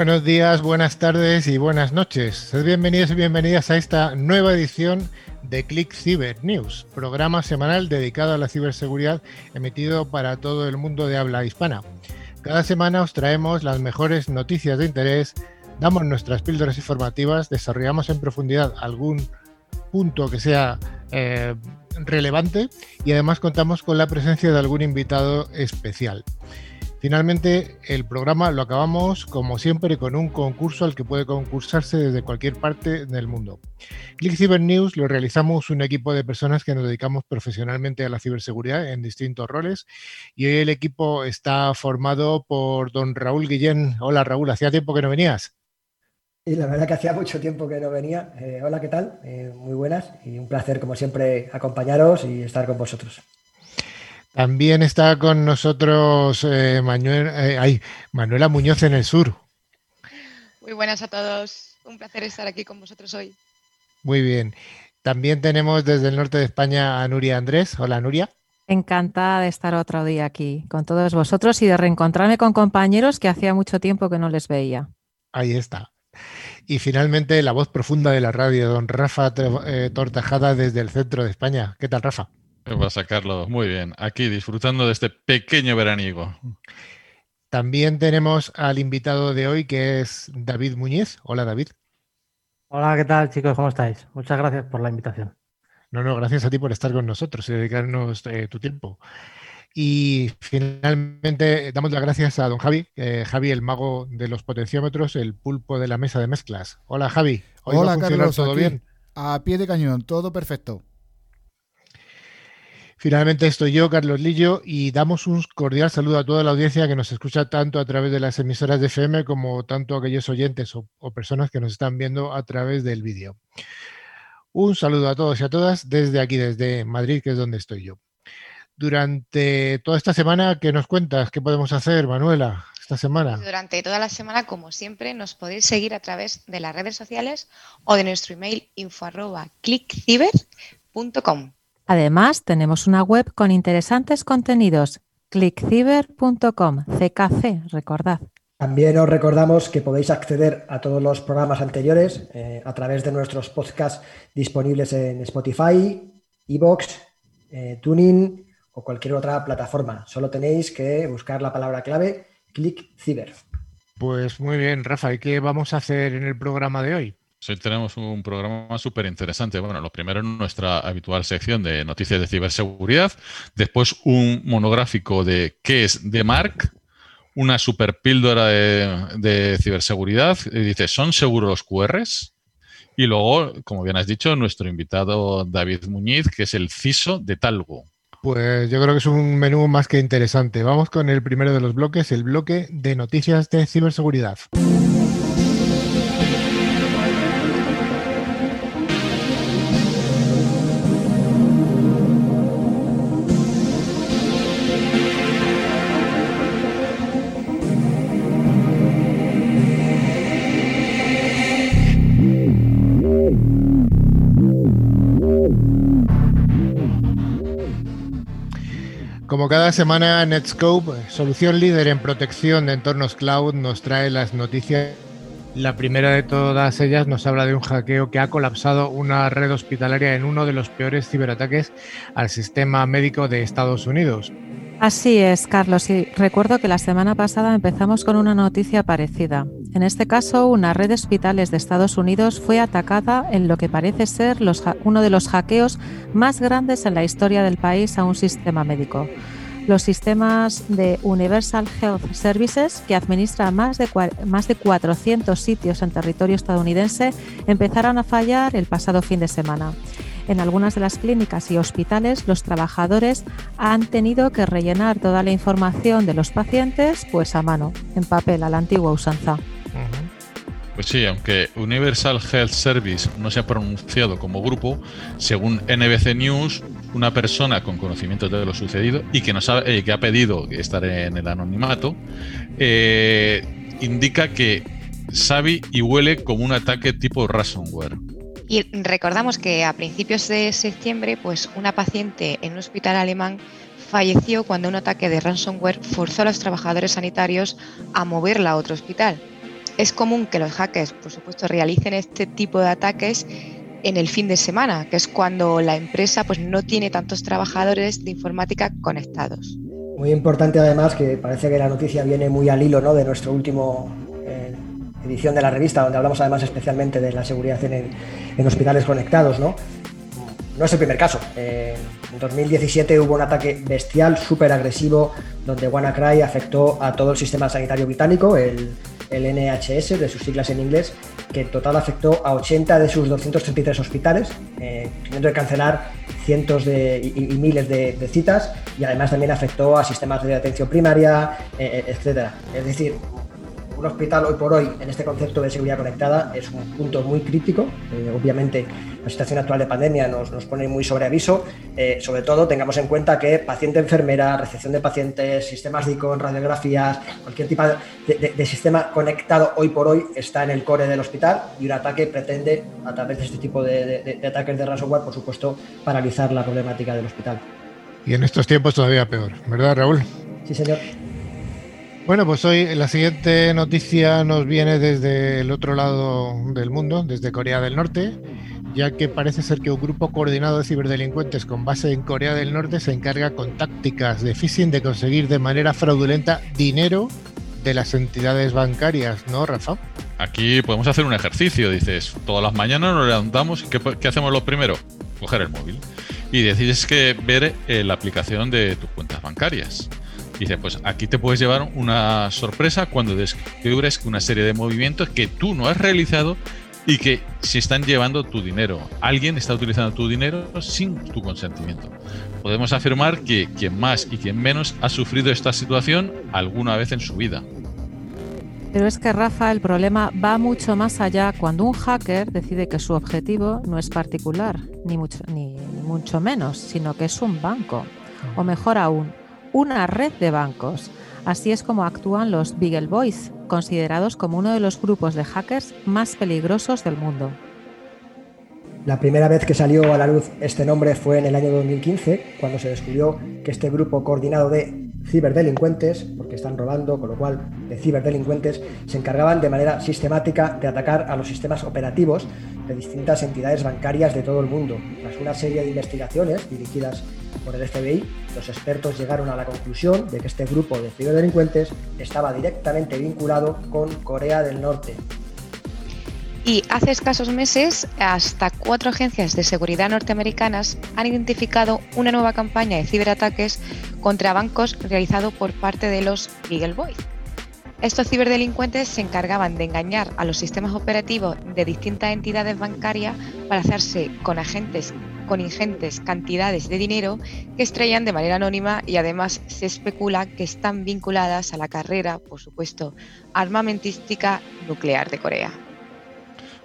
Buenos días, buenas tardes y buenas noches. Sed bienvenidos y bienvenidas a esta nueva edición de Click Cyber News, programa semanal dedicado a la ciberseguridad emitido para todo el mundo de habla hispana. Cada semana os traemos las mejores noticias de interés, damos nuestras píldoras informativas, desarrollamos en profundidad algún punto que sea eh, relevante y además contamos con la presencia de algún invitado especial. Finalmente, el programa lo acabamos, como siempre, con un concurso al que puede concursarse desde cualquier parte del mundo. Click Cyber News lo realizamos un equipo de personas que nos dedicamos profesionalmente a la ciberseguridad en distintos roles y hoy el equipo está formado por don Raúl Guillén. Hola Raúl, hacía tiempo que no venías. Y la verdad que hacía mucho tiempo que no venía. Eh, hola, ¿qué tal? Eh, muy buenas y un placer, como siempre, acompañaros y estar con vosotros. También está con nosotros eh, eh Manuela Muñoz en el sur. Muy buenas a todos. Un placer estar aquí con vosotros hoy. Muy bien. También tenemos desde el norte de España a Nuria Andrés. Hola, Nuria. Encantada de estar otro día aquí con todos vosotros y de reencontrarme con compañeros que hacía mucho tiempo que no les veía. Ahí está. Y finalmente la voz profunda de la radio, don Rafa eh, Tortajada desde el centro de España. ¿Qué tal, Rafa? Va a sacarlo muy bien. Aquí disfrutando de este pequeño veraniego. También tenemos al invitado de hoy que es David Muñiz. Hola David. Hola, ¿qué tal chicos? ¿Cómo estáis? Muchas gracias por la invitación. No, no, gracias a ti por estar con nosotros y dedicarnos eh, tu tiempo. Y finalmente damos las gracias a don Javi, eh, Javi, el mago de los potenciómetros, el pulpo de la mesa de mezclas. Hola Javi, Hola Carlos, todo bien. A pie de cañón, todo perfecto. Finalmente estoy yo, Carlos Lillo, y damos un cordial saludo a toda la audiencia que nos escucha tanto a través de las emisoras de FM como tanto a aquellos oyentes o, personas que nos están viendo a través del vídeo. Un saludo a todos y a todas desde aquí, desde Madrid, que es donde estoy yo. Durante toda esta semana, ¿qué nos cuentas? ¿Qué podemos hacer, Manuela, esta semana? Durante toda la semana, como siempre, nos podéis seguir a través de las redes sociales o de nuestro email info Además, tenemos una web con interesantes contenidos, clickciber.com, CKC, recordad. También os recordamos que podéis acceder a todos los programas anteriores eh, a través de nuestros podcasts disponibles en Spotify, Evox, eh, Tuning o cualquier otra plataforma. Solo tenéis que buscar la palabra clave ClickCiber. Pues muy bien, Rafa, ¿y qué vamos a hacer en el programa de hoy? Hoy tenemos un programa súper interesante. Bueno, lo primero en nuestra habitual sección de noticias de ciberseguridad. Después un monográfico de qué es de Mark, una super píldora de, ciberseguridad. dice, ¿son seguros los QRs? Y luego, como bien has dicho, nuestro invitado David Muñiz, que es el CISO de Talgo. Pues yo creo que es un menú más que interesante. Vamos con el primero de los bloques, el bloque de noticias de ciberseguridad. Como cada semana, Netscope, solución líder en protección de entornos cloud, nos trae las noticias. La primera de todas ellas nos habla de un hackeo que ha colapsado una red hospitalaria en uno de los peores ciberataques al sistema médico de Estados Unidos. Así es, Carlos, y recuerdo que la semana pasada empezamos con una noticia parecida. En este caso, una red de hospitales de Estados Unidos fue atacada en lo que parece ser uno de los hackeos más grandes en la historia del país a un sistema médico. Los sistemas de Universal Health Services, que administra más de, más de 400 sitios en territorio estadounidense, empezaron a fallar el pasado fin de semana. En algunas de las clínicas y hospitales, los trabajadores han tenido que rellenar toda la información de los pacientes pues a mano, en papel, a la antigua usanza. Pues sí, aunque Universal Health Service no se ha pronunciado como grupo, según NBC News, una persona con conocimiento de lo sucedido y que, eh, que ha pedido estar en el anonimato, eh, indica que sabe y huele como un ataque tipo ransomware. Y recordamos que a principios de septiembre, pues una paciente en un hospital alemán falleció cuando un ataque de ransomware forzó a los trabajadores sanitarios a moverla a otro hospital. Es común que los hackers, por supuesto, realicen este tipo de ataques en el fin de semana, que es cuando la empresa pues, no tiene tantos trabajadores de informática conectados. Muy importante además que parece que la noticia viene muy al hilo ¿no? de nuestro último eh, edición de la revista, donde hablamos además especialmente de la seguridad en, en hospitales conectados. ¿no? No es el primer caso. Eh, en 2017 hubo un ataque bestial, súper agresivo, donde WannaCry afectó a todo el sistema sanitario británico, el, NHS, de sus siglas en inglés, que en total afectó a 80 de sus 233 hospitales, eh, teniendo que cancelar cientos de, y, miles de, citas, y además también afectó a sistemas de atención primaria, eh, etcétera. Es decir, un hospital hoy por hoy en este concepto de seguridad conectada es un punto muy crítico. Eh, obviamente la situación actual de pandemia nos, nos pone muy sobre aviso. Eh, sobre todo tengamos en cuenta que paciente enfermera, recepción de pacientes, sistemas de ICON, radiografías, cualquier tipo de, sistema conectado hoy por hoy está en el core del hospital y un ataque pretende a través de este tipo de, ataques de ransomware, por supuesto, paralizar la problemática del hospital. Y en estos tiempos todavía peor, ¿verdad Raúl? Sí, señor. Bueno, pues hoy la siguiente noticia nos viene desde el otro lado del mundo, desde Corea del Norte, ya que parece ser que un grupo coordinado de ciberdelincuentes con base en Corea del Norte se encarga con tácticas de phishing de conseguir de manera fraudulenta dinero de las entidades bancarias, ¿no, Rafa? Aquí podemos hacer un ejercicio, dices, todas las mañanas nos levantamos, ¿qué, qué hacemos lo primero? Coger el móvil y decides que ver eh, la aplicación de tus cuentas bancarias. Dice, pues aquí te puedes llevar una sorpresa cuando descubres una serie de movimientos que tú no has realizado y que se están llevando tu dinero. Alguien está utilizando tu dinero sin tu consentimiento. Podemos afirmar que quien más y quien menos ha sufrido esta situación alguna vez en su vida. Pero es que, Rafa, el problema va mucho más allá cuando un hacker decide que su objetivo no es particular, ni mucho, ni mucho menos, sino que es un banco. O mejor aún, una red de bancos. Así es como actúan los Beagle Boys, considerados como uno de los grupos de hackers más peligrosos del mundo. La primera vez que salió a la luz este nombre fue en el año 2015, cuando se descubrió que este grupo coordinado de ciberdelincuentes, porque están robando, con lo cual de ciberdelincuentes, se encargaban de manera sistemática de atacar a los sistemas operativos de distintas entidades bancarias de todo el mundo. Tras una serie de investigaciones dirigidas por el FBI, los expertos llegaron a la conclusión de que este grupo de ciberdelincuentes estaba directamente vinculado con Corea del Norte. Y hace escasos meses, hasta cuatro agencias de seguridad norteamericanas han identificado una nueva campaña de ciberataques contra bancos realizado por parte de los Beagle Boys. Estos ciberdelincuentes se encargaban de engañar a los sistemas operativos de distintas entidades bancarias para hacerse con agentes con ingentes cantidades de dinero que estrellan de manera anónima y además se especula que están vinculadas a la carrera, por supuesto, armamentística nuclear de Corea.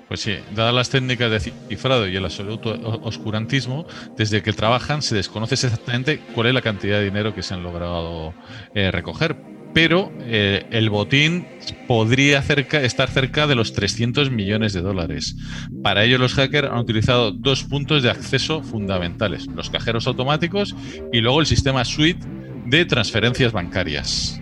Pues sí, dadas las técnicas de cifrado y el absoluto oscurantismo, desde que trabajan se desconoce exactamente cuál es la cantidad de dinero que se han logrado eh, recoger pero eh, el botín podría estar cerca de los 300 millones de dólares. Para ello los hackers han utilizado dos puntos de acceso fundamentales, los cajeros automáticos y luego el sistema suite de transferencias bancarias.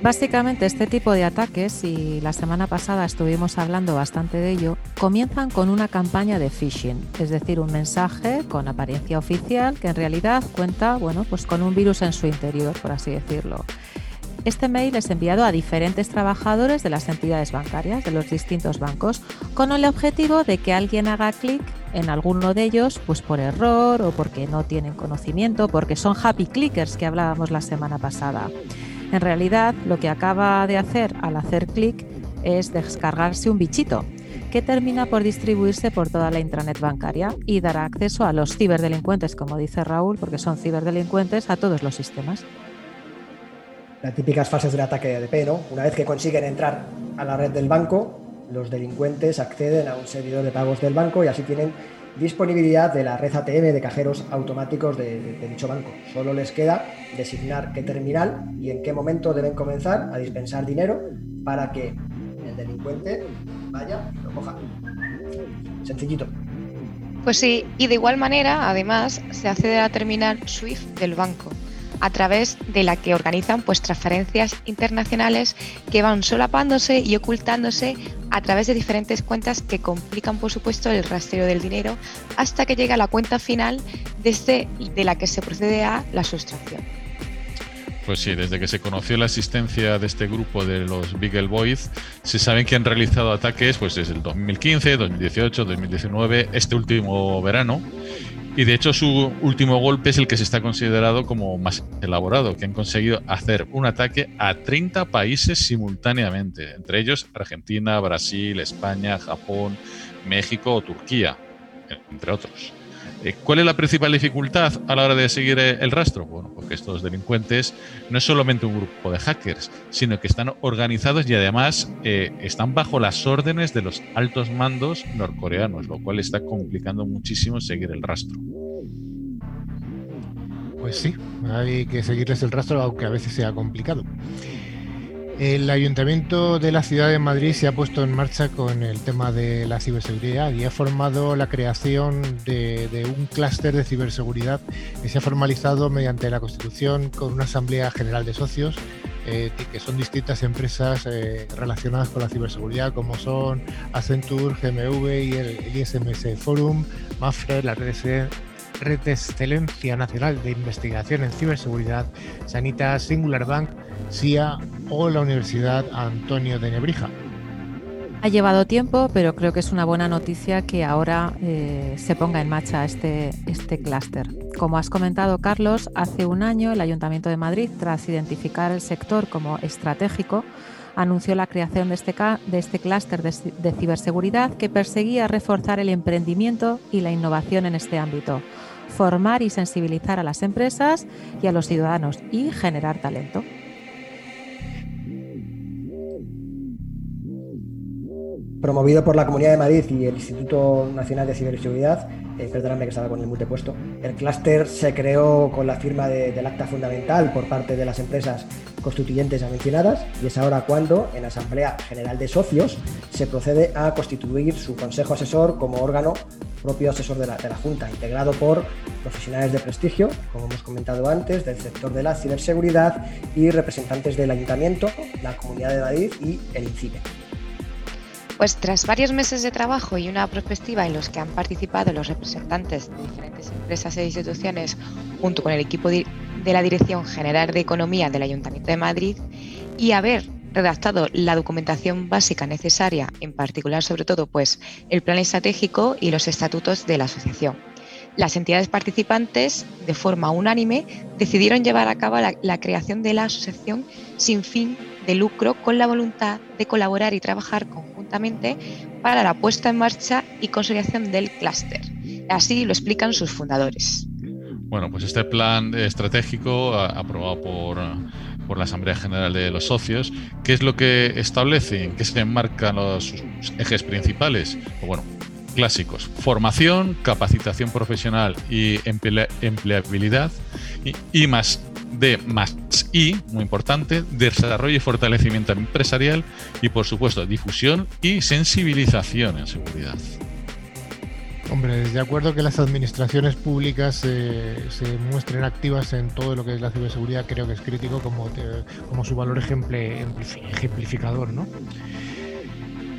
Básicamente este tipo de ataques, y la semana pasada estuvimos hablando bastante de ello, comienzan con una campaña de phishing, es decir, un mensaje con apariencia oficial que en realidad cuenta bueno, pues con un virus en su interior, por así decirlo. Este mail es enviado a diferentes trabajadores de las entidades bancarias, de los distintos bancos, con el objetivo de que alguien haga clic en alguno de ellos, pues por error o porque no tienen conocimiento, porque son happy clickers que hablábamos la semana pasada. En realidad, lo que acaba de hacer al hacer clic es descargarse un bichito que termina por distribuirse por toda la intranet bancaria y dará acceso a los ciberdelincuentes, como dice Raúl, porque son ciberdelincuentes, a todos los sistemas las típicas fases del ataque de ADP, ¿no? Una vez que consiguen entrar a la red del banco, los delincuentes acceden a un servidor de pagos del banco y así tienen disponibilidad de la red ATM de cajeros automáticos de, dicho banco. Solo les queda designar qué terminal y en qué momento deben comenzar a dispensar dinero para que el delincuente vaya y lo coja. Sencillito. Pues sí, y de igual manera, además, se accede a la terminal SWIFT del banco a través de la que organizan pues transferencias internacionales que van solapándose y ocultándose a través de diferentes cuentas que complican por supuesto el rastreo del dinero hasta que llega a la cuenta final desde de la que se procede a la sustracción. Pues sí, desde que se conoció la existencia de este grupo de los Beagle Boys, se saben que han realizado ataques pues desde el 2015, 2018, 2019, este último verano. Y de hecho su último golpe es el que se está considerado como más elaborado, que han conseguido hacer un ataque a 30 países simultáneamente, entre ellos Argentina, Brasil, España, Japón, México o Turquía, entre otros. Eh, ¿Cuál es la principal dificultad a la hora de seguir eh, el rastro? Bueno, porque estos delincuentes no es solamente un grupo de hackers, sino que están organizados y además eh, están bajo las órdenes de los altos mandos norcoreanos, lo cual está complicando muchísimo seguir el rastro. Pues sí, hay que seguirles el rastro, aunque a veces sea complicado. El Ayuntamiento de la Ciudad de Madrid se ha puesto en marcha con el tema de la ciberseguridad y ha formado la creación de, un clúster de ciberseguridad que se ha formalizado mediante la Constitución con una Asamblea General de Socios, eh, que son distintas empresas eh, relacionadas con la ciberseguridad, como son Accenture, GMV y el, ISMS Forum, MAFRE, la red Red de Excelencia Nacional de Investigación en Ciberseguridad, Sanita, Singular Bank, SIA o la Universidad Antonio de Nebrija. Ha llevado tiempo, pero creo que es una buena noticia que ahora eh, se ponga en marcha este, este clúster. Como has comentado, Carlos, hace un año el Ayuntamiento de Madrid, tras identificar el sector como estratégico, anunció la creación de este, de este clúster de ciberseguridad que perseguía reforzar el emprendimiento y la innovación en este ámbito, formar y sensibilizar a las empresas y a los ciudadanos y generar talento. Promovido por la Comunidad de Madrid y el Instituto Nacional de Ciberseguridad, eh, perdóname que estaba con el multipuesto, el clúster se creó con la firma del acta fundamental por parte de las empresas constituyentes ya mencionadas y es ahora cuando en Asamblea General de Socios se procede a constituir su Consejo Asesor como órgano propio asesor de la, de la Junta, integrado por profesionales de prestigio, como hemos comentado antes, del sector de la ciberseguridad y representantes del Ayuntamiento, la Comunidad de Madrid y el INCIBE. Pues tras varios meses de trabajo y una perspectiva en los que han participado los representantes de diferentes empresas e instituciones junto con el equipo de la Dirección General de Economía del Ayuntamiento de Madrid y haber redactado la documentación básica necesaria, en particular sobre todo pues el plan estratégico y los estatutos de la asociación. Las entidades participantes, de forma unánime, decidieron llevar a cabo la, la creación de la asociación sin fin de lucro con la voluntad de colaborar y trabajar para la puesta en marcha y consolidación del clúster. Así lo explican sus fundadores. Bueno, pues este plan estratégico aprobado por, por la Asamblea General de los Socios, ¿qué es lo que establece? ¿En qué se enmarcan los ejes principales? Bueno, clásicos. Formación, capacitación profesional y empleabilidad. y más D más I, muy importante, desarrollo y fortalecimiento empresarial y, por supuesto, difusión y sensibilización en seguridad. Hombre, de acuerdo que las administraciones públicas se muestren activas en todo lo que es la ciberseguridad, creo que es crítico como, como su valor ejemplificador, ¿no?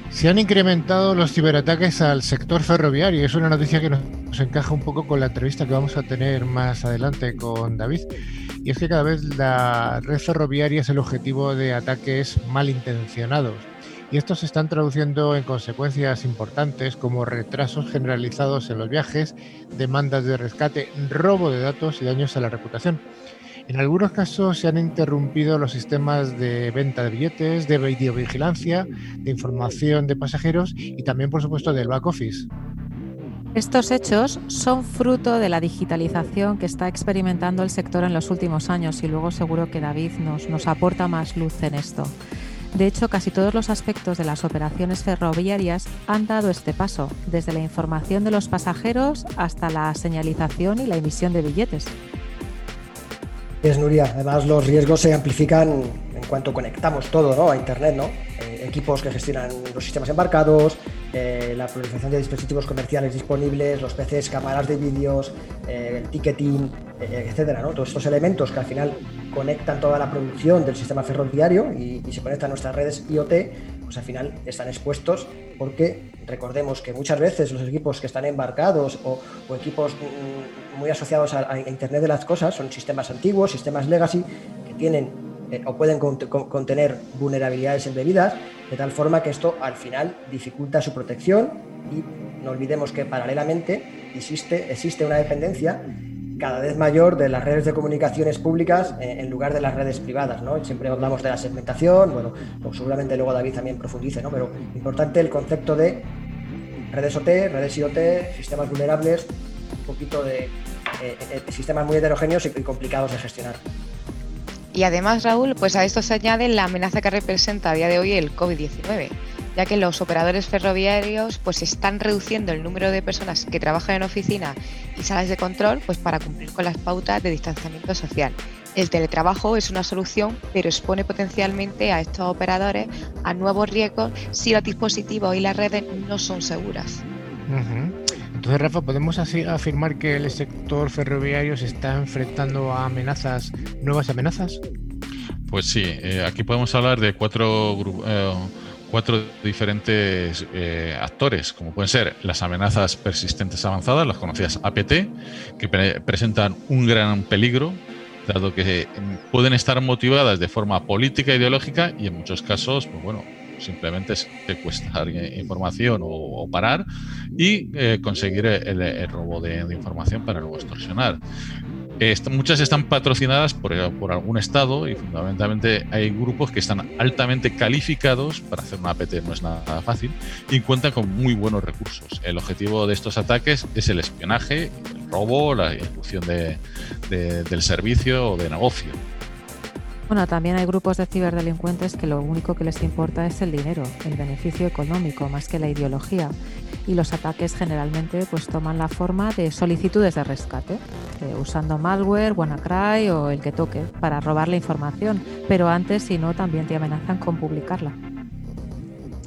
Se han incrementado los ciberataques al sector ferroviario. Es una noticia que nos encaja un poco con la entrevista que vamos a tener más adelante con David. Y es que cada vez la red ferroviaria es el objetivo de ataques malintencionados. Y estos se están traduciendo en consecuencias importantes como retrasos generalizados en los viajes, demandas de rescate, robo de datos y daños a la reputación. En algunos casos se han interrumpido los sistemas de venta de billetes, de videovigilancia, de información de pasajeros y también, por supuesto, del back office. Estos hechos son fruto de la digitalización que está experimentando el sector en los últimos años y luego seguro que David nos, nos aporta más luz en esto. De hecho, casi todos los aspectos de las operaciones ferroviarias han dado este paso, desde la información de los pasajeros hasta la señalización y la emisión de billetes. Es Nuria, además los riesgos se amplifican en cuanto conectamos todo ¿no? a Internet, ¿no? Eh, equipos que gestionan los sistemas embarcados, eh, la proliferación de dispositivos comerciales disponibles, los PCs, cámaras de vídeos, el ticketing, etcétera, ¿no? Todos estos elementos que al final conectan toda la producción del sistema ferroviario y, se conectan a nuestras redes IoT, pues al final están expuestos porque recordemos que muchas veces los equipos que están embarcados o, equipos mm, muy asociados a, Internet de las cosas son sistemas antiguos, sistemas legacy que tienen eh, o pueden contener vulnerabilidades embebidas, de tal forma que esto al final dificulta su protección y no olvidemos que paralelamente existe, existe una dependencia cada vez mayor de las redes de comunicaciones públicas eh, en lugar de las redes privadas. ¿no? Siempre hablamos de la segmentación, bueno, pues seguramente luego David también profundice, ¿no? pero importante el concepto de redes OT, redes IoT, sistemas vulnerables, un poquito de eh, eh, sistemas muy heterogéneos y complicados de gestionar. Y además, Raúl, pues a esto se añade la amenaza que representa a día de hoy el COVID-19 ya que los operadores ferroviarios pues están reduciendo el número de personas que trabajan en oficina y salas de control pues para cumplir con las pautas de distanciamiento social. El teletrabajo es una solución, pero expone potencialmente a estos operadores a nuevos riesgos si los dispositivos y las redes no son seguras. Entonces, Rafa, ¿podemos afirmar que el sector ferroviario se está enfrentando a amenazas, nuevas amenazas? Pues sí, eh, aquí podemos hablar de cuatro. Eh, cuatro diferentes eh, actores, como pueden ser las amenazas persistentes avanzadas, las conocidas APT, que presentan un gran peligro, dado que pueden estar motivadas de forma política, ideológica y en muchos casos, pues bueno, simplemente secuestrar información o, parar y eh, conseguir el, robo de, de, información para luego extorsionar muchas están patrocinadas por, algún estado y fundamentalmente hay grupos que están altamente calificados para hacer una APT, no es nada fácil, y cuentan con muy buenos recursos. El objetivo de estos ataques es el espionaje, el robo, la ejecución del servicio o de negocio. Bueno, también hay grupos de ciberdelincuentes que lo único que les importa es el dinero, el beneficio económico, más que la ideología. Y los ataques generalmente pues toman la forma de solicitudes de rescate, eh, usando malware, WannaCry o el que toque para robar la información, pero antes, si no, también te amenazan con publicarla.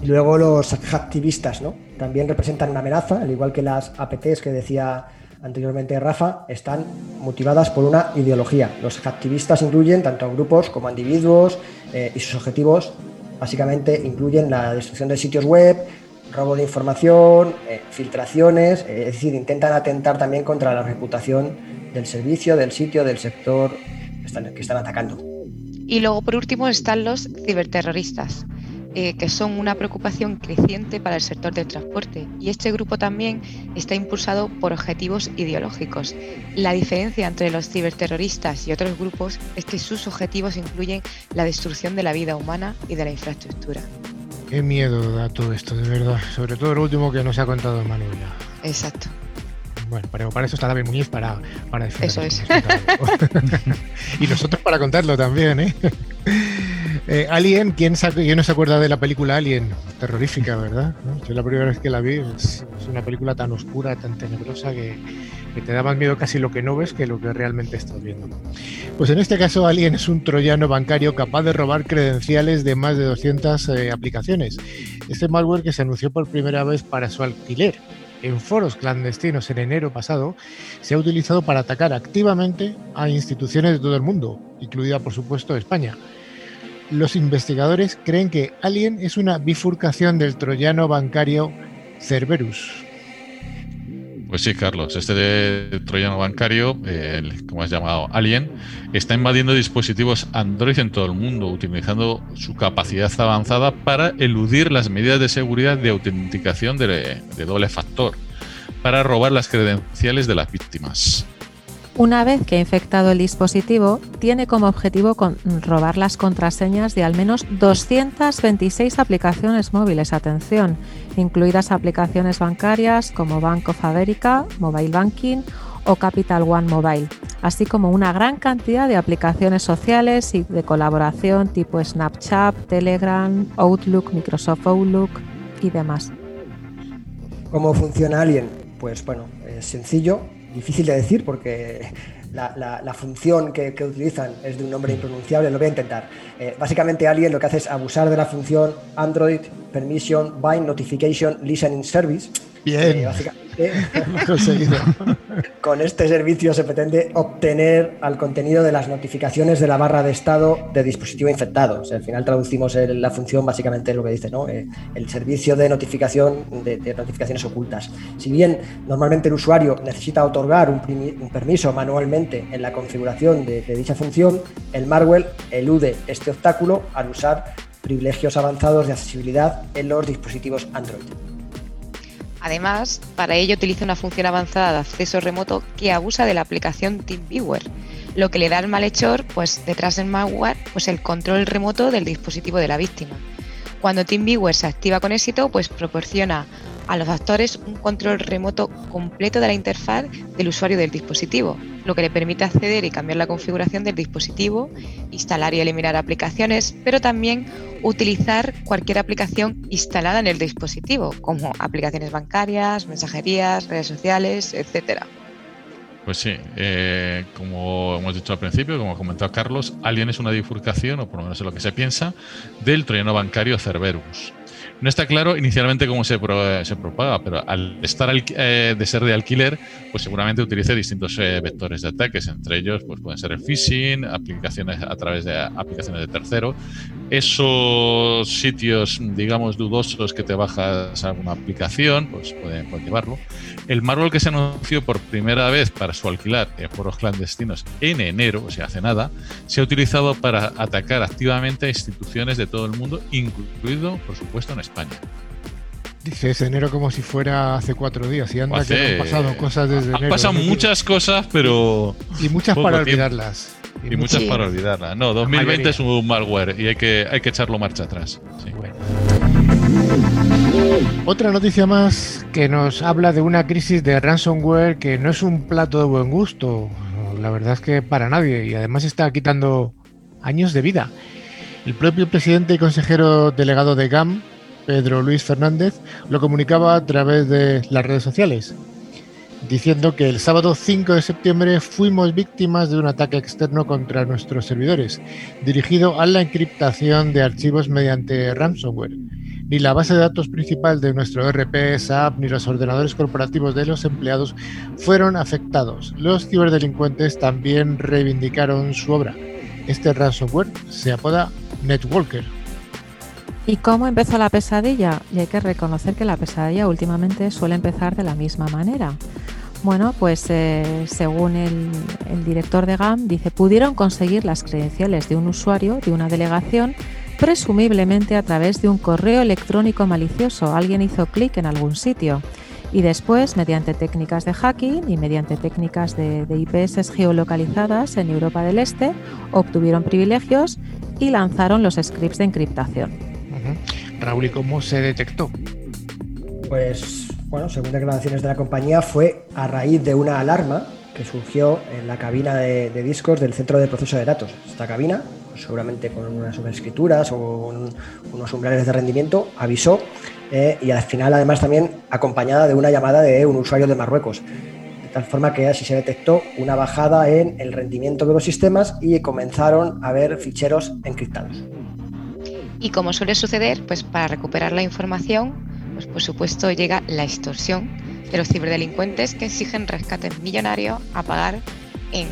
Y luego los activistas, ¿no? También representan una amenaza, al igual que las APTs que decía anteriormente Rafa, están motivadas por una ideología. Los activistas incluyen tanto a grupos como a individuos eh, y sus objetivos básicamente incluyen la destrucción de sitios web, robo de información, eh, filtraciones, eh, es decir, intentan atentar también contra la reputación del servicio, del sitio, del sector que están atacando. Y luego, por último, están los ciberterroristas. Eh, que son una preocupación creciente para el sector del transporte. Y este grupo también está impulsado por objetivos ideológicos. La diferencia entre los ciberterroristas y otros grupos es que sus objetivos incluyen la destrucción de la vida humana y de la infraestructura. Qué miedo da todo esto, de verdad. Sobre todo el último que nos ha contado Manuela. Exacto. Bueno, pero para eso está David Muñiz para, para Eso es. y nosotros para contarlo también, ¿eh? Eh, Alien, ¿quién, no se acuerda de la película Alien? Terrorífica, ¿verdad? Yo la primera vez que la vi es, una película tan oscura, tan tenebrosa que, te da más miedo casi lo que no ves que lo que realmente estás viendo. Pues en este caso Alien es un troyano bancario capaz de robar credenciales de más de 200 eh, aplicaciones. Este malware que se anunció por primera vez para su alquiler en foros clandestinos en enero pasado, se ha utilizado para atacar activamente a instituciones de todo el mundo, incluida por supuesto España los investigadores creen que Alien es una bifurcación del troyano bancario Cerberus. Pues sí, Carlos, este troyano bancario, como has llamado Alien, está invadiendo dispositivos Android en todo el mundo, utilizando su capacidad avanzada para eludir las medidas de seguridad de autenticación de doble factor, para robar las credenciales de las víctimas. Una vez que ha infectado el dispositivo, tiene como objetivo robar las contraseñas de al menos 226 aplicaciones móviles, atención, incluidas aplicaciones bancarias como Bank of America, Mobile Banking o Capital One Mobile, así como una gran cantidad de aplicaciones sociales y de colaboración tipo Snapchat, Telegram, Outlook, Microsoft Outlook y demás. ¿Cómo funciona Alien? Pues bueno, es sencillo, difícil de decir porque la, función que, utilizan es de un nombre impronunciable, lo voy a intentar. Eh, básicamente alguien lo que hace es abusar de la función Android Permission Bind Notification Listening Service. Bien. Con este servicio se pretende obtener al contenido de las notificaciones de la barra de estado de dispositivo infectado. al final traducimos la función básicamente lo que dice, ¿no? Eh, el servicio de notificación de, notificaciones ocultas. Si bien normalmente el usuario necesita otorgar un, permiso manualmente en la configuración de, de dicha función, el malware elude este obstáculo al usar privilegios avanzados de accesibilidad en los dispositivos Android. Además, para ello utiliza una función avanzada de acceso remoto que abusa de la aplicación TeamViewer, lo que le da al malhechor, pues detrás del malware, pues el control remoto del dispositivo de la víctima. Cuando TeamViewer se activa con éxito, pues proporciona a los actores un control remoto completo de la interfaz del usuario del dispositivo, lo que le permite acceder y cambiar la configuración del dispositivo, instalar y eliminar aplicaciones, pero también utilizar cualquier aplicación instalada en el dispositivo, como aplicaciones bancarias, mensajerías, redes sociales, etc. Pues sí, eh, como hemos dicho al principio, como ha comentado Carlos, Alien es una bifurcación, o por lo menos es lo que se piensa, del troyano bancario Cerberus. No está claro inicialmente cómo se, se propaga, pero al estar eh, de ser de alquiler, pues seguramente utilice distintos eh, vectores de ataques. Entre ellos, pues pueden ser el phishing, aplicaciones a través de aplicaciones de tercero. Esos sitios, digamos, dudosos que te bajas alguna aplicación, pues pueden, llevarlo. El Marvel que se anunció por primera vez para su alquilar en foros clandestinos en enero, o sea, hace nada, se ha utilizado para atacar activamente a instituciones de todo el mundo, incluido, por supuesto, en España. Dices enero como si fuera hace cuatro días y anda que han pasado cosas desde enero. Han pasado muchas cosas, pero. Y muchas para olvidarlas. Y, muchas para olvidarlas. No, 2020 es un malware y hay que, hay que echarlo marcha atrás. Otra noticia más que nos habla de una crisis de ransomware que no es un plato de buen gusto, la verdad es que para nadie, y además está quitando años de vida. El propio presidente y consejero delegado de GAM, Pedro Luis Fernández, lo comunicaba a través de las redes sociales, diciendo que el sábado 5 de septiembre fuimos víctimas de un ataque externo contra nuestros servidores, dirigido a la encriptación de archivos mediante ransomware ni la base de datos principal de nuestro RP, SAP, ni los ordenadores corporativos de los empleados fueron afectados. Los ciberdelincuentes también reivindicaron su obra. Este ransomware se apoda Netwalker. ¿Y cómo empezó la pesadilla? Y hay que reconocer que la pesadilla últimamente suele empezar de la misma manera. Bueno, pues eh, según el, director de GAM, dice, pudieron conseguir las credenciales de un usuario de una delegación presumiblemente a través de un correo electrónico malicioso. Alguien hizo clic en algún sitio y después, mediante técnicas de hacking y mediante técnicas de, IPS geolocalizadas en Europa del Este, obtuvieron privilegios y lanzaron los scripts de encriptación. Raúl, ¿y cómo se detectó? Pues, bueno, según declaraciones de la compañía, fue a raíz de una alarma que surgió en la cabina de, discos del centro de proceso de datos. Esta cabina seguramente con unas sobrescrituras o unos umbrales de rendimiento, avisó eh, y al final además también acompañada de una llamada de un usuario de Marruecos. De tal forma que así se detectó una bajada en el rendimiento de los sistemas y comenzaron a ver ficheros encriptados. Y como suele suceder, pues para recuperar la información, pues por supuesto llega la extorsión de los ciberdelincuentes que exigen rescates millonarios a pagar en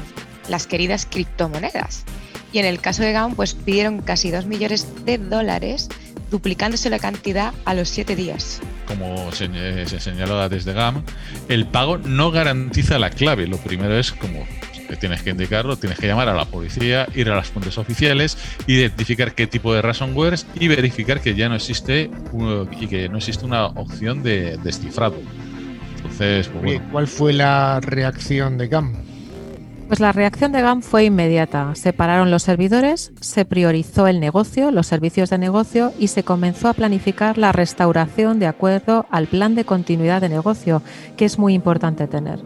las queridas criptomonedas. Y en el caso de GAM, pues pidieron casi 2 millones de dólares, duplicándose la cantidad a los 7 días. Como se, se señala desde GAM, el pago no garantiza la clave. Lo primero es como tienes que indicarlo, tienes que llamar a la policía, ir a las fuentes oficiales, identificar qué tipo de ransomware y verificar que ya no existe y que no existe una opción de descifrado. Entonces, pues ¿cuál fue la reacción de GAM? Pues la reacción de GAM fue inmediata. Separaron los servidores, se priorizó el negocio, los servicios de negocio y se comenzó a planificar la restauración de acuerdo al plan de continuidad de negocio, que es muy importante tener.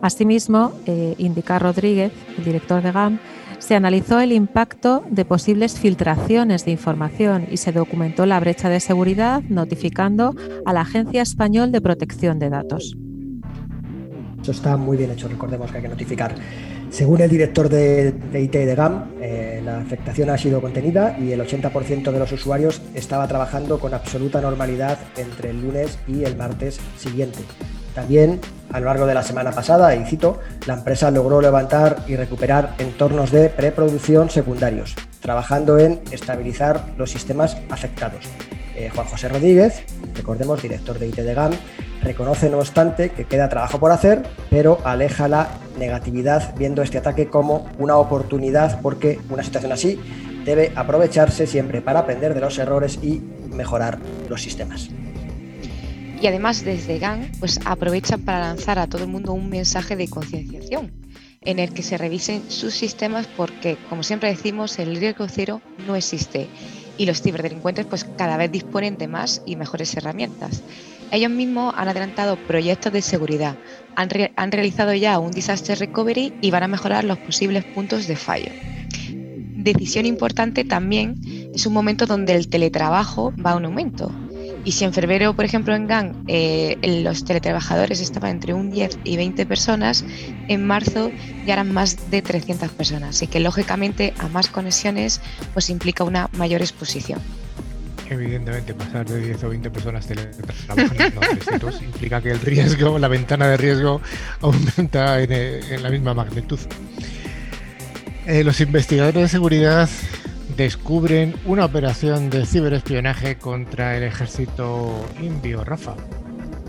Asimismo, eh, indica Rodríguez, el director de GAM, se analizó el impacto de posibles filtraciones de información y se documentó la brecha de seguridad notificando a la Agencia Español de Protección de Datos. Esto está muy bien hecho, recordemos que hay que notificar. Según el director de, IT de GAM, eh, la afectación ha sido contenida y el 80% de los usuarios estaba trabajando con absoluta normalidad entre el lunes y el martes siguiente. También, a lo largo de la semana pasada, y cito, la empresa logró levantar y recuperar entornos de preproducción secundarios, trabajando en estabilizar los sistemas afectados. Eh, Juan José Rodríguez, recordemos, director de IT reconoce no obstante que queda trabajo por hacer, pero aleja la negatividad viendo este ataque como una oportunidad porque una situación así debe aprovecharse siempre para aprender de los errores y mejorar los sistemas. Y además desde GAN pues aprovechan para lanzar a todo el mundo un mensaje de concienciación en el que se revisen sus sistemas porque, como siempre decimos, el riesgo cero no existe y los ciberdelincuentes pues cada vez disponen de más y mejores herramientas. Ellos mismos han adelantado proyectos de seguridad, han, han realizado ya un disaster recovery y van a mejorar los posibles puntos de fallo. Decisión importante también es un momento donde el teletrabajo va a un aumento y si en febrero, por ejemplo, en GAN eh, los teletrabajadores estaban entre un 10 y 20 personas, en marzo ya eran más de 300 personas. Así que lógicamente a más conexiones pues implica una mayor exposición. Evidentemente, pasar de 10 o 20 personas teletrabajando en implica que el riesgo, la ventana de riesgo aumenta en, en la misma magnitud. Eh, los investigadores de seguridad descubren una operación de ciberespionaje contra el ejército indio, Rafa.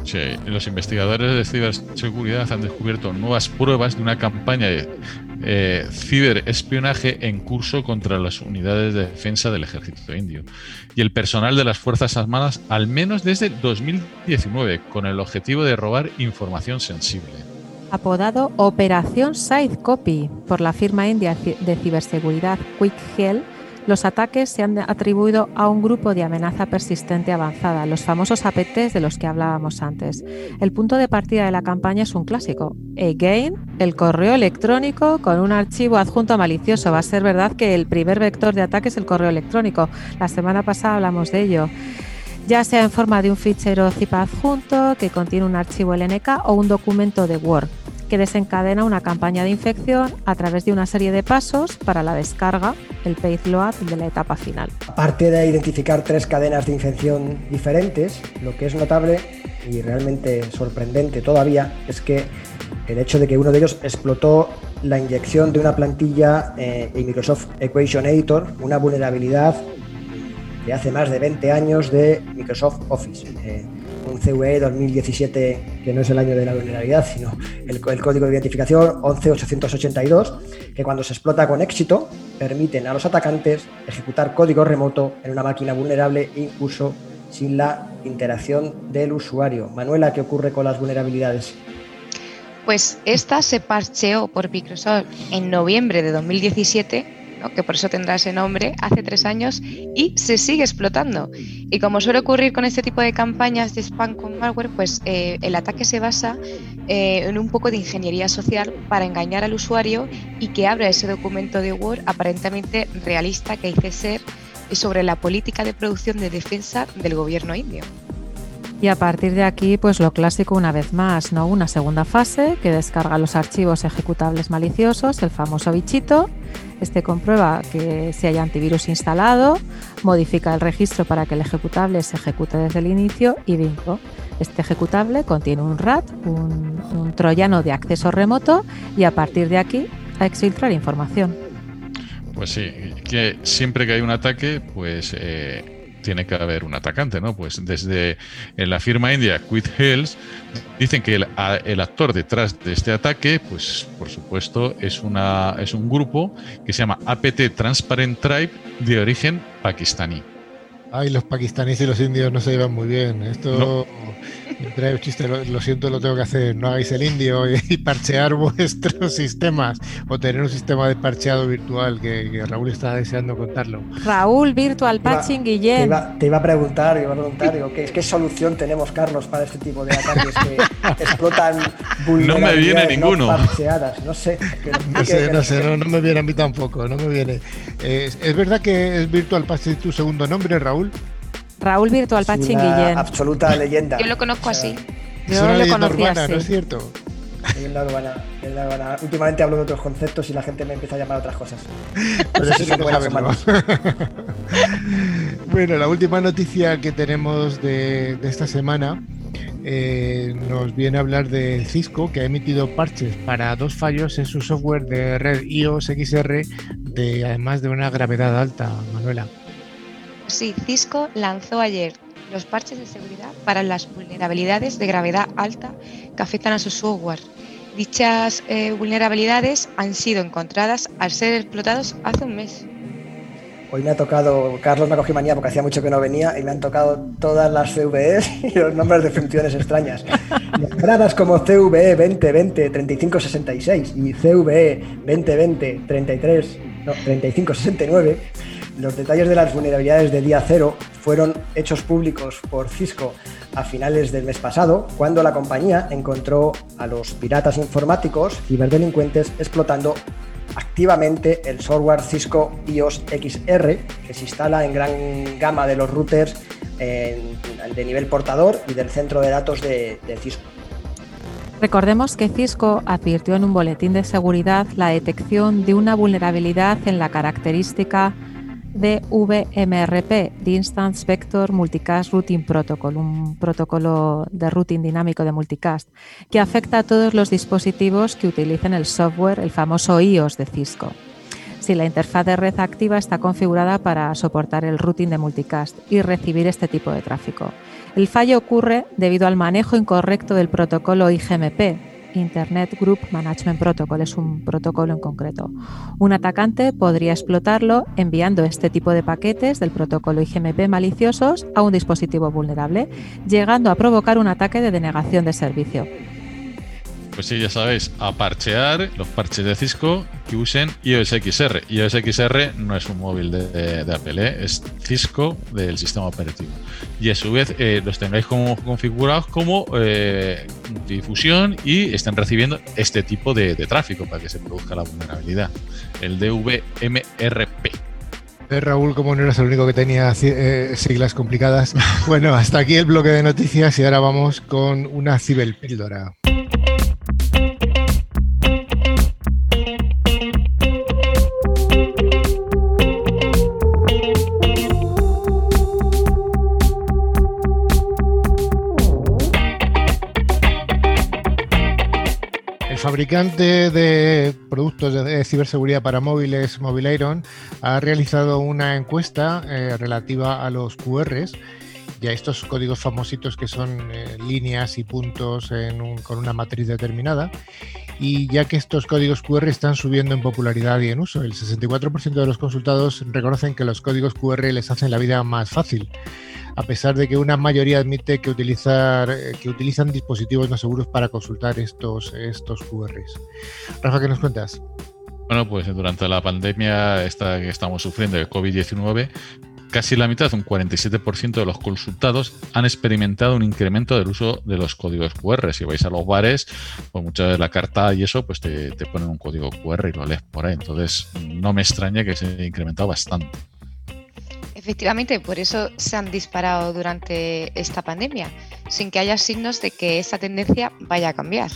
Sí, los investigadores de ciberseguridad han descubierto nuevas pruebas de una campaña de eh, ciberespionaje en curso contra las unidades de defensa del ejército indio y el personal de las Fuerzas Armadas al menos desde 2019 con el objetivo de robar información sensible. Apodado Operación Side Copy por la firma india de ciberseguridad Quick los ataques se han atribuido a un grupo de amenaza persistente avanzada, los famosos APTs de los que hablábamos antes. El punto de partida de la campaña es un clásico. Again, el correo electrónico con un archivo adjunto malicioso. Va a ser verdad que el primer vector de ataque es el correo electrónico. La semana pasada hablamos de ello ya sea en forma de un fichero zip adjunto que contiene un archivo LNK o un documento de Word que desencadena una campaña de infección a través de una serie de pasos para la descarga, el payload de la etapa final. Aparte de identificar tres cadenas de infección diferentes, lo que es notable y realmente sorprendente todavía es que el hecho de que uno de ellos explotó la inyección de una plantilla eh, en Microsoft Equation Editor, una vulnerabilidad de hace más de 20 años de Microsoft Office. Eh, un CVE 2017, que no es el año de la vulnerabilidad, sino el, código de identificación 11882, que cuando se explota con éxito, permiten a los atacantes ejecutar código remoto en una máquina vulnerable, incluso sin la interacción del usuario. Manuela, ¿qué ocurre con las vulnerabilidades? Pues esta se parcheó por Microsoft en noviembre de 2017 que por eso tendrá ese nombre, hace tres años y se sigue explotando. Y como suele ocurrir con este tipo de campañas de spam con malware, pues eh, el ataque se basa eh, en un poco de ingeniería social para engañar al usuario y que abra ese documento de Word aparentemente realista que dice ser sobre la política de producción de defensa del gobierno indio. Y a partir de aquí, pues lo clásico una vez más, ¿no? Una segunda fase que descarga los archivos ejecutables maliciosos, el famoso bichito. Este comprueba que si hay antivirus instalado, modifica el registro para que el ejecutable se ejecute desde el inicio y bingo. Este ejecutable contiene un RAT, un, troyano de acceso remoto y a partir de aquí a exfiltrar información. Pues sí, que siempre que hay un ataque, pues eh, tiene que haber un atacante, ¿no? Pues desde en la firma india Quit Hills dicen que el, actor detrás de este ataque, pues por supuesto es una es un grupo que se llama APT Transparent Tribe de origen pakistaní. Ay, los pakistaníes y los indios no se llevan muy bien. Esto trae chiste, lo, siento, lo tengo que hacer. No hagáis el indio y, parchear vuestros sistemas o tener un sistema de parcheado virtual que, Raúl está deseando contarlo. Raúl, Virtual Patching, Guillén. Te iba, a preguntar, iba a preguntar ¿qué, solución tenemos, Carlos, para este tipo de ataques que explotan No me viene ninguno. No parcheadas? No sé. no sé, no, sé no, me viene a mí tampoco, no me viene. es verdad que es Virtual Patching tu segundo nombre, Raúl. Raúl Virtual Patching Guillén. Absoluta leyenda. Yo lo conozco así. Yo lo conocí así. ¿no es cierto? Últimamente hablo de otros conceptos y la gente me empieza a llamar a otras cosas. bueno, la última noticia que tenemos de, esta semana eh, nos viene a hablar de Cisco, que ha emitido parches para dos fallos en su software de red iOS XR, de, además de una gravedad alta, Manuela. Sí, Cisco lanzó ayer los parches de seguridad para las vulnerabilidades de gravedad alta que afectan a su software. Dichas eh, vulnerabilidades han sido encontradas al ser explotados hace un mes. Hoy me ha tocado, Carlos me cogido manía porque hacía mucho que no venía y me han tocado todas las CVEs y los nombres de funciones extrañas. Nombradas como CVE 2020 3566 y CVE 2020 33, no, 3569 los detalles de las vulnerabilidades de día cero fueron hechos públicos por Cisco a finales del mes pasado, cuando la compañía encontró a los piratas informáticos ciberdelincuentes explotando activamente el software Cisco iOS XR, que se instala en gran gama de los routers de nivel portador y del centro de datos de Cisco. Recordemos que Cisco advirtió en un boletín de seguridad la detección de una vulnerabilidad en la característica de VMRP, de Instance Vector Multicast Routing Protocol, un protocolo de routing dinámico de multicast, que afecta a todos los dispositivos que utilicen el software, el famoso iOS de Cisco. Si la interfaz de red activa está configurada para soportar el routing de multicast y recibir este tipo de tráfico. El fallo ocurre debido al manejo incorrecto del protocolo IGMP, Internet Group Management Protocol, es un protocolo en concreto. Un atacante podría explotarlo enviando este tipo de paquetes del protocolo IGMP maliciosos a un dispositivo vulnerable, llegando a provocar un ataque de denegación de servicio. Pues sí, ya sabéis, a parchear los parches de Cisco que usen iOS XR. iOS XR no es un móvil de, Apple, ¿eh? es Cisco del sistema operativo. Y a su vez eh, los tengáis como, configurados como eh, difusión y estén recibiendo este tipo de, tráfico para que se produzca la vulnerabilidad. El DVMRP. Raúl, como no eres el único que tenía siglas complicadas. Bueno, hasta aquí el bloque de noticias y ahora vamos con una ciberpíldora. Fabricante de productos de ciberseguridad para móviles, Mobileiron, ha realizado una encuesta eh, relativa a los QRs y a estos códigos famositos que son eh, líneas y puntos con una matriz determinada. Y ya que estos códigos QR están subiendo en popularidad y en uso, el 64% de los consultados reconocen que los códigos QR les hacen la vida más fácil a pesar de que una mayoría admite que, utilizar, eh, que utilizan dispositivos no seguros para consultar estos, estos QRs. Rafa, ¿qué nos cuentas? Bueno, pues durante la pandemia esta que estamos sufriendo de COVID-19, casi la mitad, un 47% de los consultados han experimentado un incremento del uso de los códigos QR. Si vais a los bares, pues muchas veces la carta y eso, pues te, te ponen un código QR y lo lees por ahí. Entonces, no me extraña que se haya incrementado bastante. Efectivamente, por eso se han disparado durante esta pandemia, sin que haya signos de que esa tendencia vaya a cambiar.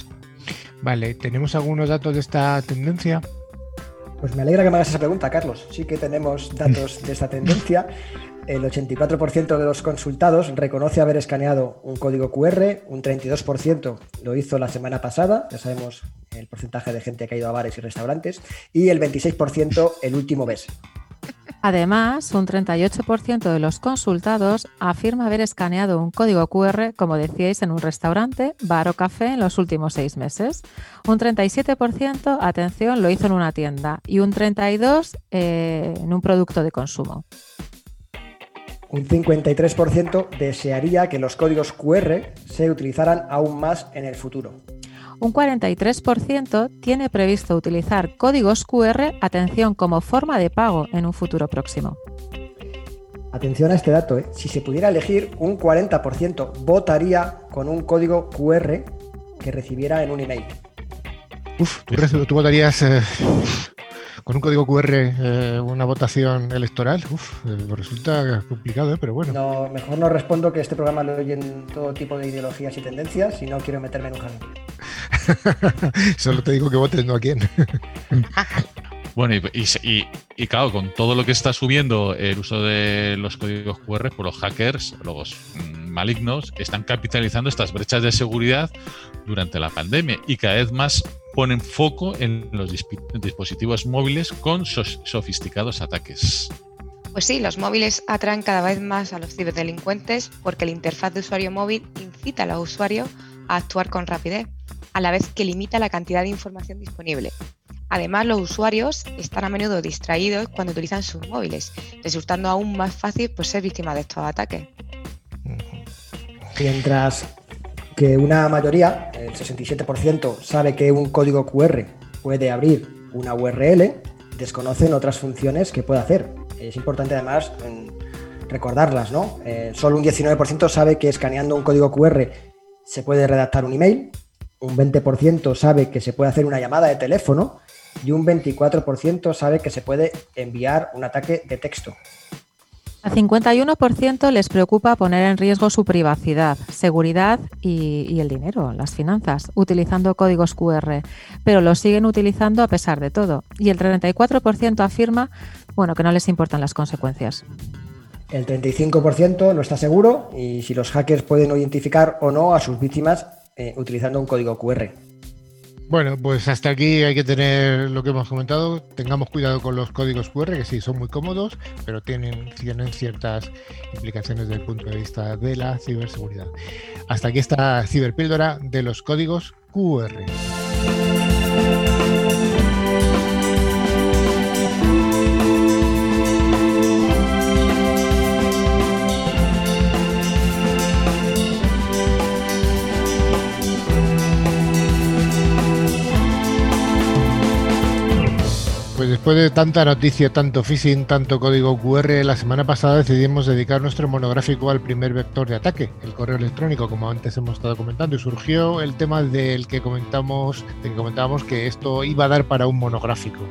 Vale, ¿tenemos algunos datos de esta tendencia? Pues me alegra que me hagas esa pregunta, Carlos. Sí que tenemos datos de esta tendencia. El 84% de los consultados reconoce haber escaneado un código QR, un 32% lo hizo la semana pasada, ya sabemos el porcentaje de gente que ha ido a bares y restaurantes, y el 26% el último mes. Además, un 38% de los consultados afirma haber escaneado un código QR, como decíais, en un restaurante, bar o café en los últimos seis meses. Un 37%, atención, lo hizo en una tienda y un 32% eh, en un producto de consumo. Un 53% desearía que los códigos QR se utilizaran aún más en el futuro un 43% tiene previsto utilizar códigos QR, atención, como forma de pago en un futuro próximo. Atención a este dato, ¿eh? si se pudiera elegir, un 40% votaría con un código QR que recibiera en un email. Uf, tú, votarías eh, con un código QR eh, una votación electoral, uf, eh, resulta complicado, ¿eh? pero bueno. No, mejor no respondo que este programa lo oyen todo tipo de ideologías y tendencias y no quiero meterme en un jardín. Solo te digo que votes no a quién. Bueno, y, claro, con todo lo que está subiendo el uso de los códigos QR, pues los hackers, los malignos, están capitalizando estas brechas de seguridad durante la pandemia y cada vez más ponen foco en los dispositivos móviles con sofisticados ataques. Pues sí, los móviles atraen cada vez más a los ciberdelincuentes porque la interfaz de usuario móvil incita a los usuarios a actuar con rapidez, a la vez que limita la cantidad de información disponible. Además, los usuarios están a menudo distraídos cuando utilizan sus móviles, resultando aún más fácil pues, ser víctima de estos ataques. Mientras que una mayoría, el 67%, sabe que un código QR puede abrir una URL, desconocen otras funciones que puede hacer. Es importante además recordarlas, ¿no? Eh, solo un 19% sabe que escaneando un código QR se puede redactar un email, un 20% sabe que se puede hacer una llamada de teléfono y un 24% sabe que se puede enviar un ataque de texto. A 51% les preocupa poner en riesgo su privacidad, seguridad y, el dinero, las finanzas, utilizando códigos QR, pero los siguen utilizando a pesar de todo. Y el 34% afirma bueno, que no les importan las consecuencias. El 35% no está seguro y si los hackers pueden identificar o no a sus víctimas eh, utilizando un código QR. Bueno, pues hasta aquí hay que tener lo que hemos comentado. Tengamos cuidado con los códigos QR, que sí son muy cómodos, pero tienen, tienen ciertas implicaciones desde el punto de vista de la ciberseguridad. Hasta aquí esta ciberpíldora de los códigos QR. Después de tanta noticia, tanto phishing, tanto código QR, la semana pasada decidimos dedicar nuestro monográfico al primer vector de ataque, el correo electrónico, como antes hemos estado comentando, y surgió el tema del que comentamos, del que comentábamos que esto iba a dar para un monográfico.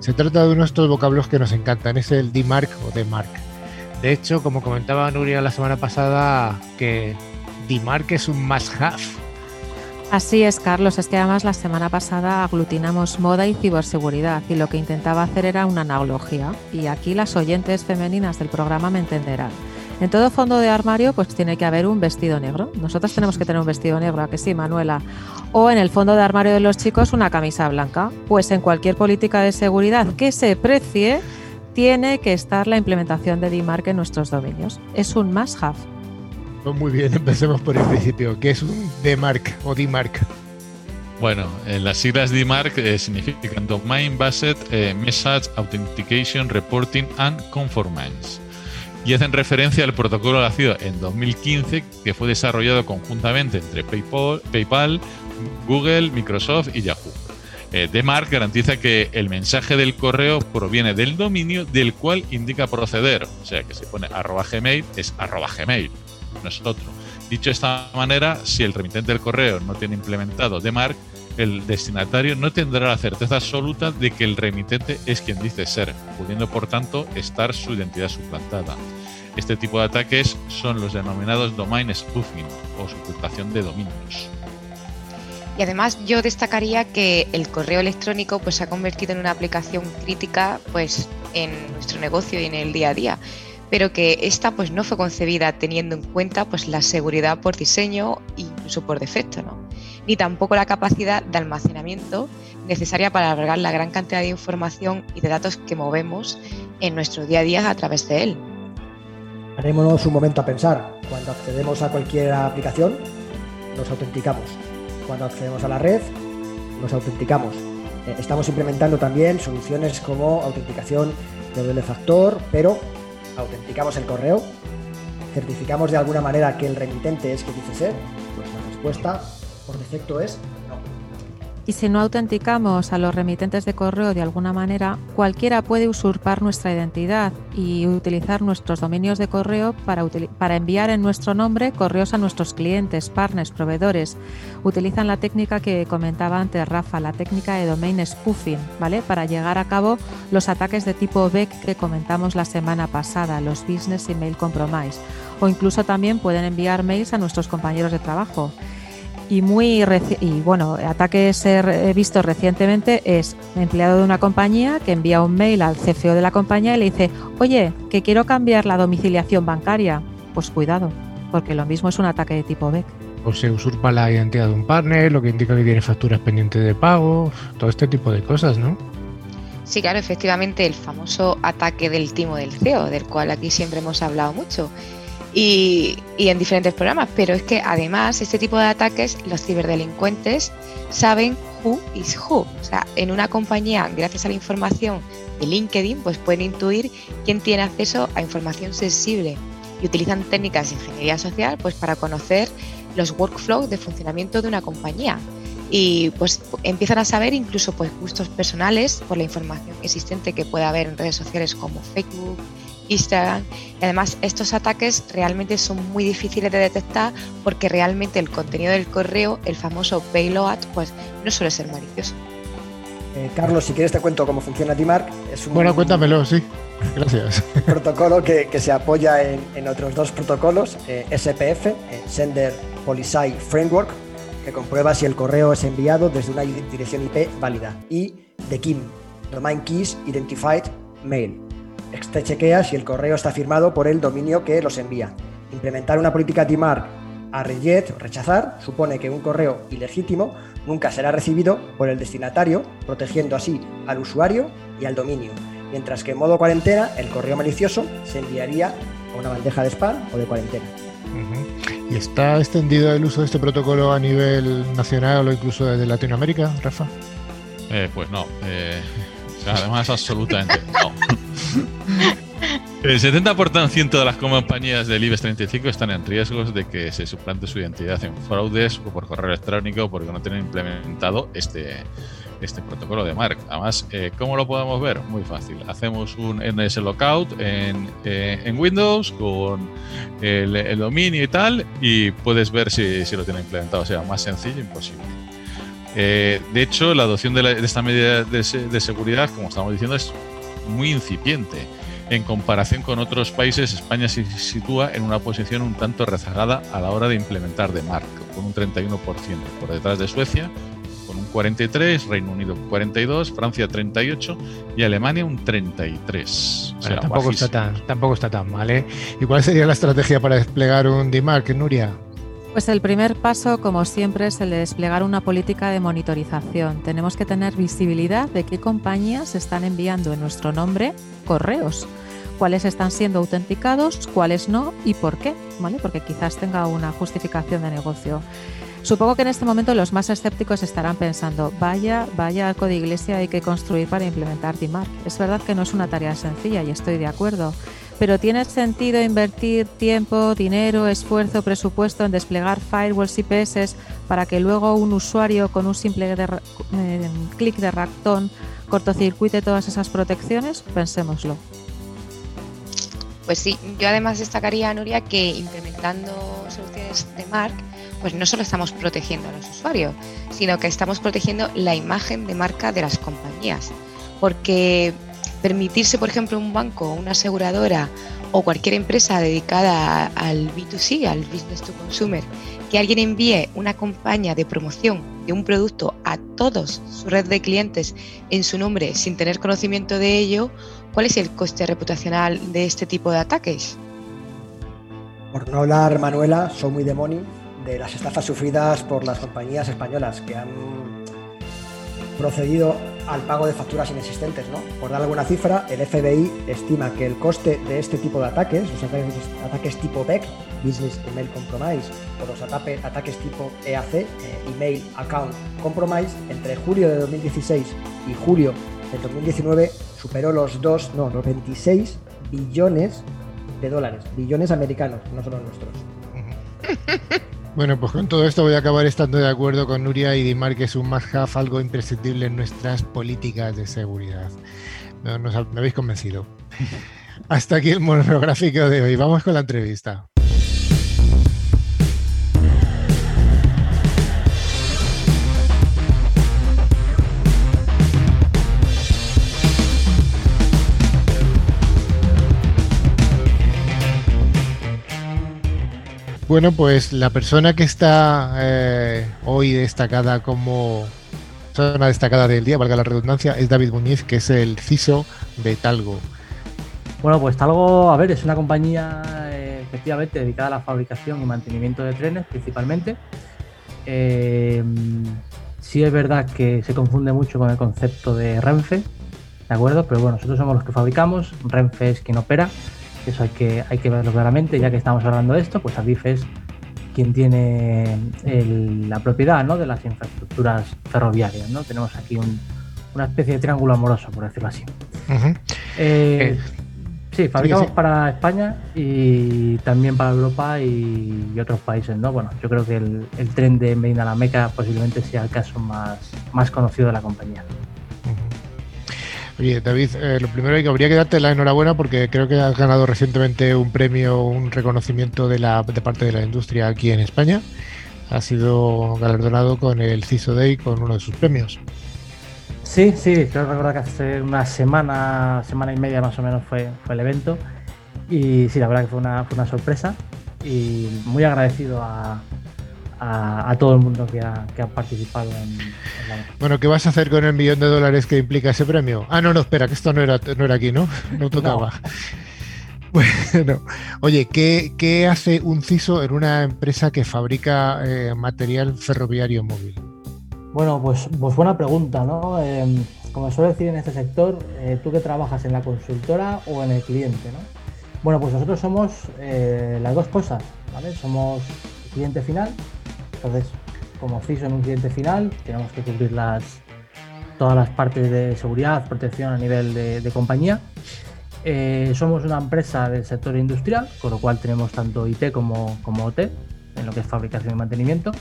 Se trata de uno de estos vocablos que nos encantan, es el DMARC o DMARC. De hecho, como comentaba Nuria la semana pasada, que DMARC es un must-have Así es, Carlos. Es que además la semana pasada aglutinamos moda y ciberseguridad y lo que intentaba hacer era una analogía. Y aquí las oyentes femeninas del programa me entenderán. En todo fondo de armario pues tiene que haber un vestido negro. Nosotros tenemos que tener un vestido negro, ¿a que sí, Manuela? O en el fondo de armario de los chicos una camisa blanca. Pues en cualquier política de seguridad que se precie tiene que estar la implementación de DMARC en nuestros dominios. Es un must-have. Muy bien, empecemos por el principio. ¿Qué es un DMARC o DMARC? Bueno, eh, las siglas DMARC eh, significan Domain Based eh, Message Authentication Reporting and Conformance y hacen referencia al protocolo nacido en 2015 que fue desarrollado conjuntamente entre PayPal, Google, Microsoft y Yahoo. DMARC garantiza que el mensaje del correo proviene del dominio del cual indica proceder, o sea que si pone arroba gmail es arroba gmail nosotros. Dicho de esta manera, si el remitente del correo no tiene implementado DMARC, el destinatario no tendrá la certeza absoluta de que el remitente es quien dice ser, pudiendo por tanto estar su identidad suplantada. Este tipo de ataques son los denominados domain spoofing o suplantación de dominios. Y además yo destacaría que el correo electrónico pues, se ha convertido en una aplicación crítica pues, en nuestro negocio y en el día a día pero que esta pues no fue concebida teniendo en cuenta pues la seguridad por diseño e incluso por defecto, ¿no? ni tampoco la capacidad de almacenamiento necesaria para albergar la gran cantidad de información y de datos que movemos en nuestro día a día a través de él. Harémonos un momento a pensar. Cuando accedemos a cualquier aplicación, nos autenticamos. Cuando accedemos a la red, nos autenticamos. Eh, estamos implementando también soluciones como autenticación de doble factor, pero autenticamos el correo, certificamos de alguna manera que el remitente es que dice ser, pues la respuesta por defecto es y si no autenticamos a los remitentes de correo de alguna manera, cualquiera puede usurpar nuestra identidad y utilizar nuestros dominios de correo para, para enviar en nuestro nombre correos a nuestros clientes, partners, proveedores. Utilizan la técnica que comentaba antes Rafa, la técnica de domain spoofing, ¿vale? Para llegar a cabo los ataques de tipo BEC que comentamos la semana pasada, los Business Email Compromise. O incluso también pueden enviar mails a nuestros compañeros de trabajo. Y muy y bueno, ataques he visto recientemente es empleado de una compañía que envía un mail al CFO de la compañía y le dice, oye, que quiero cambiar la domiciliación bancaria. Pues cuidado, porque lo mismo es un ataque de tipo BEC. O se usurpa la identidad de un partner, lo que indica que tiene facturas pendientes de pago, todo este tipo de cosas, ¿no? Sí, claro, efectivamente, el famoso ataque del timo del CEO, del cual aquí siempre hemos hablado mucho y, en diferentes programas, pero es que además este tipo de ataques los ciberdelincuentes saben who is who. O sea, en una compañía, gracias a la información de LinkedIn, pues pueden intuir quién tiene acceso a información sensible y utilizan técnicas de ingeniería social pues para conocer los workflows de funcionamiento de una compañía y pues empiezan a saber incluso pues gustos personales por la información existente que puede haber en redes sociales como Facebook, Instagram. Y además estos ataques realmente son muy difíciles de detectar porque realmente el contenido del correo, el famoso payload, pues no suele ser malicioso. Eh, Carlos, si quieres te cuento cómo funciona DMARC. Es un, bueno, cuéntamelo, sí. Gracias. protocolo que, se apoya en, otros dos protocolos, eh, SPF, eh, Sender Policy Framework, que comprueba si el correo es enviado desde una dirección IP válida, y de KIM, Domain Keys Identified Mail, este chequea si el correo está firmado por el dominio que los envía. Implementar una política DMARC a reject o rechazar supone que un correo ilegítimo nunca será recibido por el destinatario, protegiendo así al usuario y al dominio, mientras que en modo cuarentena el correo malicioso se enviaría a una bandeja de spam o de cuarentena. ¿Y está extendido el uso de este protocolo a nivel nacional o incluso desde Latinoamérica, Rafa? Eh, pues no. Eh, además, absolutamente no. El 70% de las compañías del IBEX 35 están en riesgos de que se suplante su identidad en fraudes o por correo electrónico porque no tienen implementado este, este protocolo de MARC. Además, eh, ¿cómo lo podemos ver? Muy fácil. Hacemos un NS Lockout en, eh, en Windows con el, dominio y tal y puedes ver si, si lo tiene implementado. O sea, más sencillo imposible. Eh, de hecho, la adopción de, esta medida de, de, seguridad, como estamos diciendo, es muy incipiente. En comparación con otros países, España se sitúa en una posición un tanto rezagada a la hora de implementar de marco, con un 31%, por detrás de Suecia, con un 43%, Reino Unido un 42%, Francia 38% y Alemania un 33%. tampoco, está tan, tampoco está tan mal. ¿eh? ¿Y cuál sería la estrategia para desplegar un DMARC, Nuria? Pues el primer paso, como siempre, es el de desplegar una política de monitorización. Tenemos que tener visibilidad de qué compañías están enviando en nuestro nombre correos, cuáles están siendo autenticados, cuáles no y por qué, ¿vale? Porque quizás tenga una justificación de negocio. Supongo que en este momento los más escépticos estarán pensando, vaya, vaya arco de iglesia hay que construir para implementar DMARC. Es verdad que no es una tarea sencilla y estoy de acuerdo, pero ¿tiene sentido invertir tiempo, dinero, esfuerzo, presupuesto en desplegar firewalls y PS para que luego un usuario con un simple eh, clic de ratón cortocircuite todas esas protecciones? Pensémoslo. Pues sí, yo además destacaría, Nuria, que implementando soluciones de Mark, pues no solo estamos protegiendo a los usuarios, sino que estamos protegiendo la imagen de marca de las compañías. Porque permitirse, por ejemplo, un banco, una aseguradora o cualquier empresa dedicada al B2C, al business to consumer, que alguien envíe una campaña de promoción de un producto a todos su red de clientes en su nombre sin tener conocimiento de ello, ¿cuál es el coste reputacional de este tipo de ataques? Por no hablar, Manuela, soy muy demoni de las estafas sufridas por las compañías españolas que han procedido al pago de facturas inexistentes. ¿no? Por dar alguna cifra, el FBI estima que el coste de este tipo de ataques, los ataques, tipo BEC, Business Email Compromise, o los ataques tipo EAC, eh, Email Account Compromise, entre julio de 2016 y julio del 2019 superó los 2, no, los 26 billones de dólares, billones americanos, no solo nuestros. Bueno, pues con todo esto voy a acabar estando de acuerdo con Nuria y Dimar que es un must-have, algo imprescindible en nuestras políticas de seguridad. Me, me habéis convencido. Hasta aquí el monográfico de hoy. Vamos con la entrevista. Bueno, pues la persona que está eh, hoy destacada como persona destacada del día, valga la redundancia, es David Muñiz, que es el CISO de Talgo. Bueno, pues Talgo, a ver, es una compañía eh, efectivamente dedicada a la fabricación y mantenimiento de trenes principalmente. Eh, sí es verdad que se confunde mucho con el concepto de Renfe, ¿de acuerdo? Pero bueno, nosotros somos los que fabricamos, Renfe es quien opera, eso hay que, hay que verlo claramente, ya que estamos hablando de esto, pues Adif es quien tiene la propiedad ¿no? de las infraestructuras ferroviarias, ¿no? Tenemos aquí una especie de triángulo amoroso, por decirlo así. Sí, fabricamos para España y también para Europa y, otros países, ¿no? Bueno, yo creo que el, tren de Medina la Meca posiblemente sea el caso más, más conocido de la compañía. Oye, David, eh, lo primero que habría que darte la enhorabuena porque creo que has ganado recientemente un premio, un reconocimiento de, la, de parte de la industria aquí en España. Ha sido galardonado con el CISO Day con uno de sus premios. Sí, sí, creo recordar que hace una semana, semana y media más o menos fue, fue el evento. Y sí, la verdad que fue una, fue una sorpresa y muy agradecido a, a, todo el mundo que ha, que ha participado en, la... Bueno, ¿qué vas a hacer con el millón de dólares que implica ese premio? Ah, no, no, espera, que esto no era, no era aquí, ¿no? No tocaba. Bueno, oye, ¿qué, ¿qué, hace un CISO en una empresa que fabrica eh, material ferroviario móvil? Bueno, pues, pues buena pregunta, ¿no? Em, como suele decir en este sector, eh, tú que trabajas en la consultora o en el cliente, ¿no? Bueno, pues nosotros somos eh, las dos cosas, ¿vale? Somos cliente final, entonces como CISO en un cliente final tenemos que cubrir las, todas las partes de seguridad, protección a nivel de, compañía. Eh, somos una empresa del sector industrial, con lo cual tenemos tanto IT como, como OT en lo que es fabricación y mantenimiento.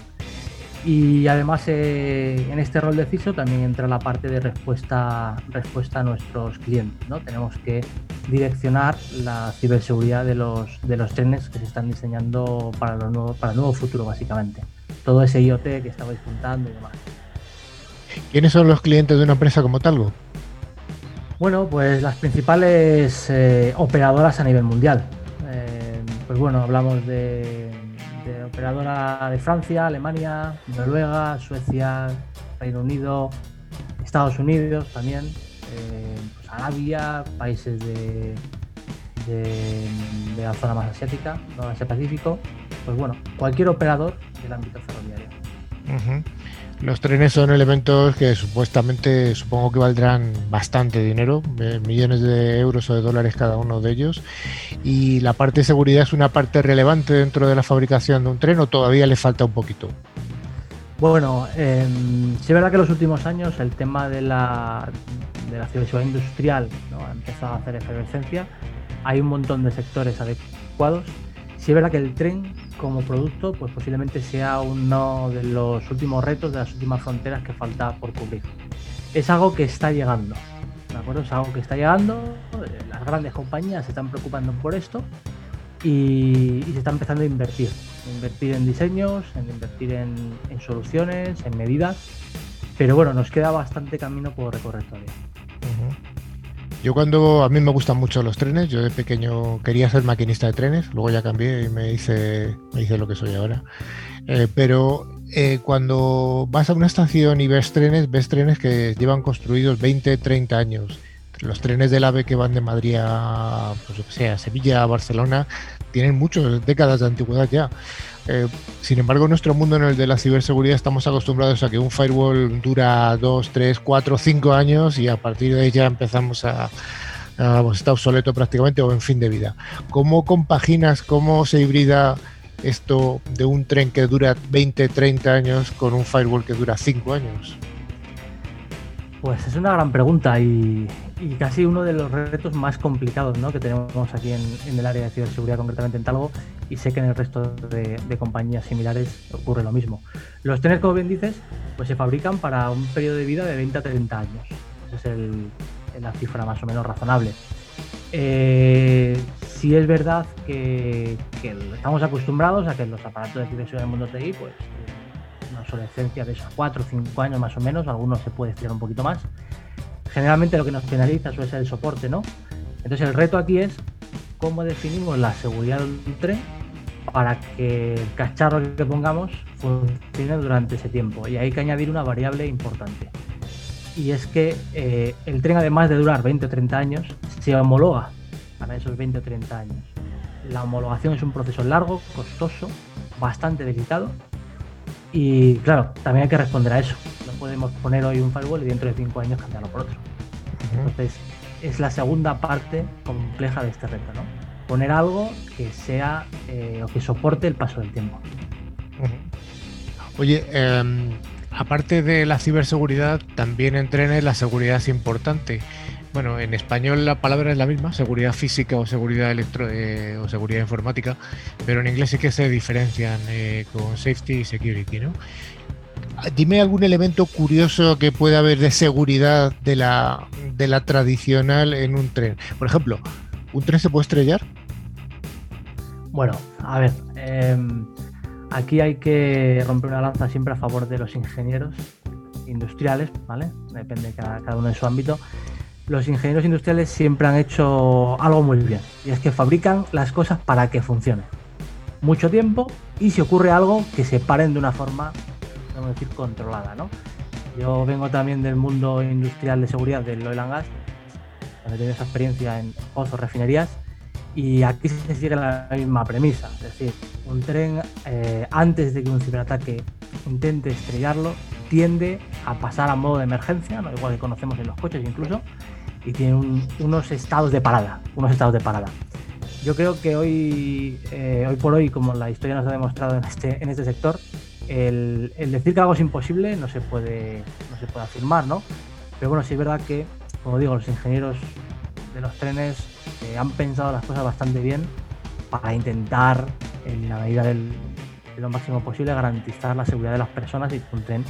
Y además eh, en este rol de CISO también entra la parte de respuesta, respuesta a nuestros clientes. ¿no? Tenemos que direccionar la ciberseguridad de los, de los trenes que se están diseñando para, los nuevos, para el nuevo futuro, básicamente. Todo ese IoT que estabais contando y demás. ¿Quiénes son los clientes de una empresa como Talgo? Bueno, pues las principales eh, operadoras a nivel mundial. Eh, pues bueno, hablamos de operadora de Francia, Alemania, Noruega, Suecia, Reino Unido, Estados Unidos también, eh, pues Arabia, países de, de, la zona más asiática, no Asia Pacífico, pues bueno, cualquier operador del ámbito ferroviario. Los trenes son elementos que supuestamente supongo que valdrán bastante dinero, eh, millones de euros o de dólares cada uno de ellos. ¿Y la parte de seguridad es una parte relevante dentro de la fabricación de un tren o todavía le falta un poquito? Bueno, eh, sí es verdad que en los últimos años el tema de la, de la ciberseguridad industrial ha empezado a hacer efervescencia. Hay un montón de sectores adecuados. Sí es verdad que el tren como producto, pues posiblemente sea uno de los últimos retos, de las últimas fronteras que falta por cubrir. Es algo que está llegando, ¿de acuerdo? Es algo que está llegando, eh, las grandes compañías se están preocupando por esto y, se está empezando a invertir, invertir en diseños, en invertir en, soluciones, en medidas, pero bueno, nos queda bastante camino por recorrer todavía. Yo cuando a mí me gustan mucho los trenes, yo de pequeño quería ser maquinista de trenes, luego ya cambié y me hice, me hice lo que soy ahora. Eh, pero eh, cuando vas a una estación y ves trenes, ves trenes que llevan construidos 20, 30 años. Los trenes del AVE que van de Madrid a, pues, sea, Sevilla, a Barcelona, tienen muchas décadas de antigüedad ya. Eh, sin embargo, en nuestro mundo, en el de la ciberseguridad, estamos acostumbrados a que un firewall dura 2, 3, 4, 5 años y a partir de ahí ya empezamos a, a pues, está obsoleto prácticamente o en fin de vida. ¿Cómo compaginas, cómo se hibrida esto de un tren que dura 20, 30 años con un firewall que dura 5 años? Pues es una gran pregunta y, y casi uno de los retos más complicados ¿no? que tenemos aquí en, el área de ciberseguridad, concretamente en Talgo, y sé que en el resto de, compañías similares ocurre lo mismo. Los trenes, como bien dices, pues se fabrican para un periodo de vida de 20 a 30 años. Esa es la cifra más o menos razonable. Eh, sí es verdad que, estamos acostumbrados a que los aparatos de ciberseguridad del mundo TI, pues una obsolescencia de esos 4 o 5 años más o menos, algunos se puede estirar un poquito más generalmente lo que nos penaliza suele ser el soporte, ¿no? Entonces el reto aquí es cómo definimos la seguridad de un tren para que el cacharro que pongamos funcione durante ese tiempo. Y hay que añadir una variable importante. Y es que eh, el tren, además de durar 20 o 30 años, se homologa para esos 20 o 30 años. La homologación es un proceso largo, costoso, bastante delicado. Y claro, también hay que responder a eso. No podemos poner hoy un firewall y dentro de 5 años cambiarlo por otro. Entonces, es la segunda parte compleja de este reto, ¿no? Poner algo que sea eh, o que soporte el paso del tiempo. Oye, em, aparte de la ciberseguridad, también en trenes la seguridad es importante. Bueno, en español la palabra es la misma, seguridad física o seguridad electro eh, o seguridad informática, pero en inglés sí que se diferencian eh, con safety y security, ¿no? Dime algún elemento curioso que pueda haber de seguridad de la, de la tradicional en un tren. Por ejemplo, ¿un tren se puede estrellar? Bueno, a ver, em, aquí hay que romper una lanza siempre a favor de los ingenieros industriales, ¿vale? Depende de cada, cada uno de su ámbito. Los ingenieros industriales siempre han hecho algo muy bien, y es que fabrican las cosas para que funcionen. Mucho tiempo y si ocurre algo, que se paren de una forma podemos decir, controlada. ¿no? Yo vengo también del mundo industrial de seguridad del oil and gas, donde he esa experiencia en pozos, refinerías, y aquí se sigue la misma premisa, es decir, un tren eh, antes de que un ciberataque intente estrellarlo, tiende a pasar a modo de emergencia, ¿no? igual que conocemos en los coches incluso, y tiene unos estados de parada, unos estados de parada. Yo creo que hoy, eh, hoy por hoy, como la historia nos ha demostrado en este, en este sector, el, decir que algo es imposible no se puede, no se puede afirmar, ¿no? Pero bueno, sí es verdad que, como digo, los ingenieros de los trenes eh, han pensado las cosas bastante bien para intentar, en la medida de lo máximo posible, garantizar la seguridad de las personas y que un tren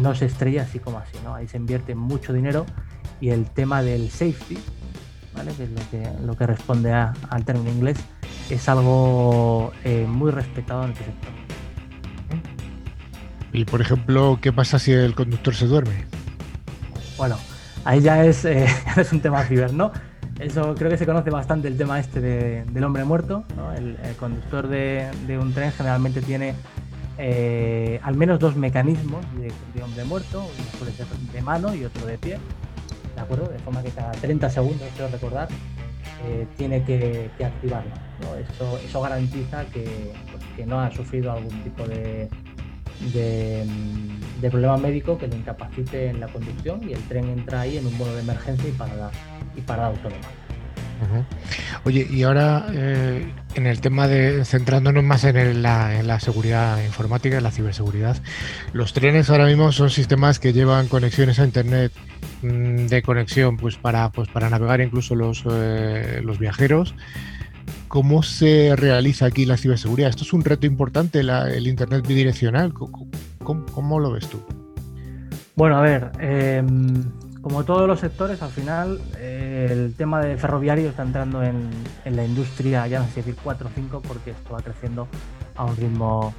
no se estrella así como así, ¿no? Ahí se invierte mucho dinero y el tema del safety, ¿vale? que es lo que, lo que responde al término inglés, es algo eh, muy respetado en este sector. Y por ejemplo, ¿qué pasa si el conductor se duerme? Bueno, ahí ya es, eh, es un tema ciber, ¿no? Eso creo que se conoce bastante el tema este del hombre muerto. El, conductor de, un tren generalmente tiene eh, al menos dos mecanismos de, hombre muerto, uno puede ser de mano y otro de pie, ¿de acuerdo? De forma que cada 30 segundos, quiero recordar, eh, tiene que, activarlo. Eso, eso garantiza que, pues, que no ha sufrido algún tipo de, de, problema médico que le incapacite en la conducción y el tren entra ahí en un modo de emergencia y parada, y parada autónoma. Oye, y ahora eh, en el tema de centrándonos más en, la, seguridad informática, en la ciberseguridad, los trenes ahora mismo son sistemas que llevan conexiones a internet de conexión, pues para, pues para navegar incluso los, eh, los viajeros. ¿Cómo se realiza aquí la ciberseguridad? Esto es un reto importante, el Internet bidireccional. ¿Cómo, lo ves tú? Bueno, a ver, em, como todos los sectores, al final eh, el tema de ferroviario está entrando en, la industria, ya no sé decir 4 o 5, porque esto va creciendo a un ritmo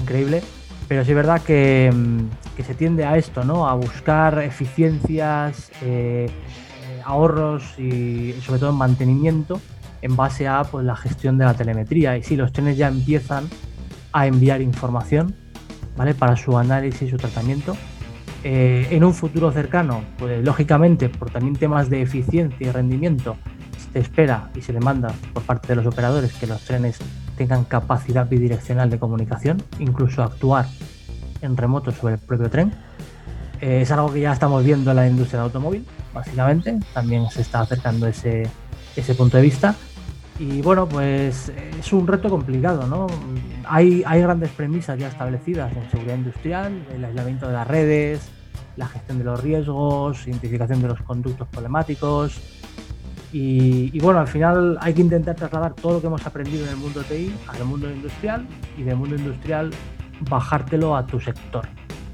increíble. Pero sí es verdad que, em, se tiende a esto, ¿no? A buscar eficiencias, eh, ahorros y sobre todo en mantenimiento en base a pues, la gestión de la telemetría. Y sí, los trenes ya empiezan a enviar información ¿vale? para su análisis y su tratamiento. Eh, en un futuro cercano, pues lógicamente, por también temas de eficiencia y rendimiento, se espera y se demanda por parte de los operadores que los trenes tengan capacidad bidireccional de comunicación, incluso actuar en remoto sobre el propio tren. Eh, es algo que ya estamos viendo en la industria del automóvil, básicamente. También se está acercando ese, ese punto de vista. Y bueno, pues es un reto complicado, ¿no? Hay, hay grandes premisas ya establecidas en seguridad industrial, el aislamiento de las redes, la gestión de los riesgos, identificación de los conductos problemáticos. Y, bueno, al final hay que intentar trasladar todo lo que hemos aprendido en el mundo TI al mundo industrial y del mundo industrial bajártelo a tu sector,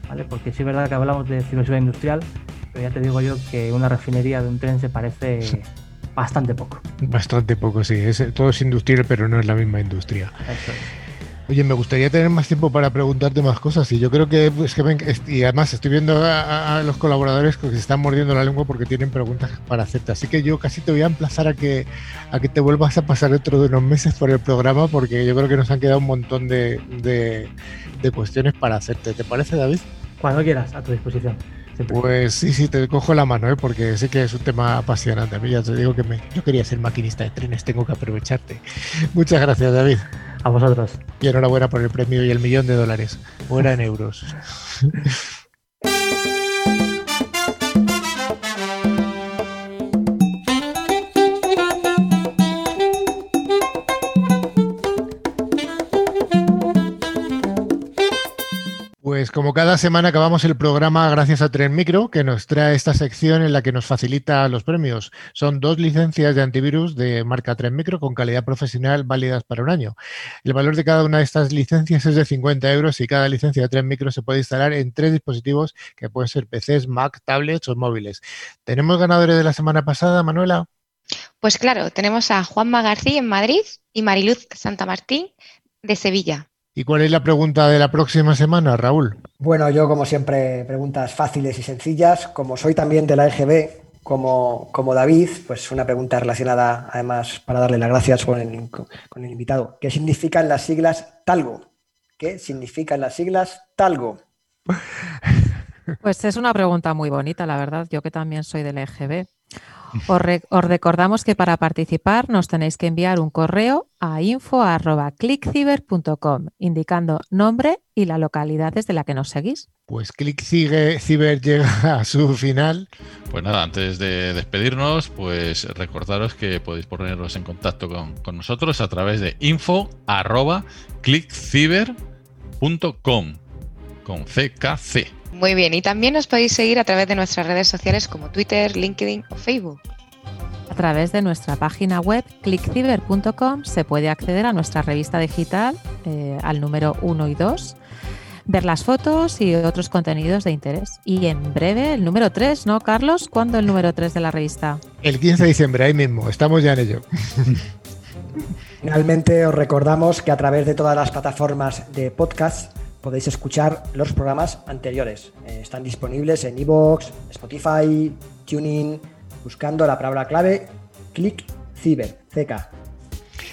¿vale? Porque sí es verdad que hablamos de ciberseguridad industrial, pero ya te digo yo que una refinería de un tren se parece bastante poco. Bastante poco, sí. Es, todo es industrial, pero no es la misma industria. Oye, me gustaría tener más tiempo para preguntarte más cosas y yo creo que, pues, que y además estoy viendo a, los colaboradores que se están mordiendo la lengua porque tienen preguntas para hacerte, así que yo casi te voy a emplazar a que a que te vuelvas a pasar dentro de unos meses por el programa porque yo creo que nos han quedado un montón de, de cuestiones para hacerte. ¿Te parece, David? Cuando quieras, a tu disposición. Pues sí, sí, te cojo la mano, ¿eh? porque sé que es un tema apasionante. A mí ya te digo que me, yo quería ser maquinista de trenes, tengo que aprovecharte. Muchas gracias, David. A vosotros. Y enhorabuena por el premio y el millón de dólares. Fuera en euros. Pues como cada semana acabamos el programa gracias a Tren Micro, que nos trae esta sección en la que nos facilita los premios. Son dos licencias de antivirus de marca Tren Micro con calidad profesional válidas para un año. El valor de cada una de estas licencias es de 50 euros y cada licencia de Tren Micro se puede instalar en tres dispositivos que pueden ser PCs, Mac, tablets o móviles. ¿Tenemos ganadores de la semana pasada, Manuela? Pues claro, tenemos a Juanma García en Madrid y Mariluz Santa Martín de Sevilla. ¿Y cuál es la pregunta de la próxima semana, Raúl? Bueno, yo como siempre, preguntas fáciles y sencillas. Como soy también de la EGB, como, como David, pues una pregunta relacionada, además, para darle las gracias con el, con el invitado. ¿Qué significan las siglas Talgo? ¿Qué significan las siglas Talgo? Pues es una pregunta muy bonita, la verdad. Yo que también soy del EGB. Os, recordamos que para participar nos tenéis que enviar un correo a info.clickciber.com indicando nombre y la localidad desde la que nos seguís. Pues ClickCiber llega a su final. Pues nada, antes de despedirnos, pues recordaros que podéis poneros en contacto con, con nosotros a través de info.clickciber.com con CKC. Muy bien, y también nos podéis seguir a través de nuestras redes sociales como Twitter, LinkedIn o Facebook. A través de nuestra página web clickciber.com se puede acceder a nuestra revista digital eh, al número 1 y 2, ver las fotos y otros contenidos de interés. Y en breve el número 3, ¿no, Carlos? ¿Cuándo el número 3 de la revista? El 15 de diciembre, ahí mismo, estamos ya en ello. Finalmente os recordamos que a través de todas las plataformas de podcast podéis escuchar los programas anteriores. Eh, están disponibles en iVoox, Spotify, Tuning, buscando la palabra clave click ciber, CK.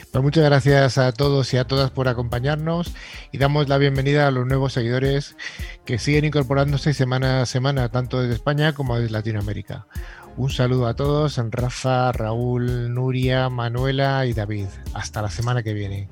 Pues muchas gracias a todos y a todas por acompañarnos y damos la bienvenida a los nuevos seguidores que siguen incorporándose semana a semana, tanto desde España como desde Latinoamérica. Un saludo a todos, Rafa, Raúl, Nuria, Manuela y David. Hasta la semana que viene.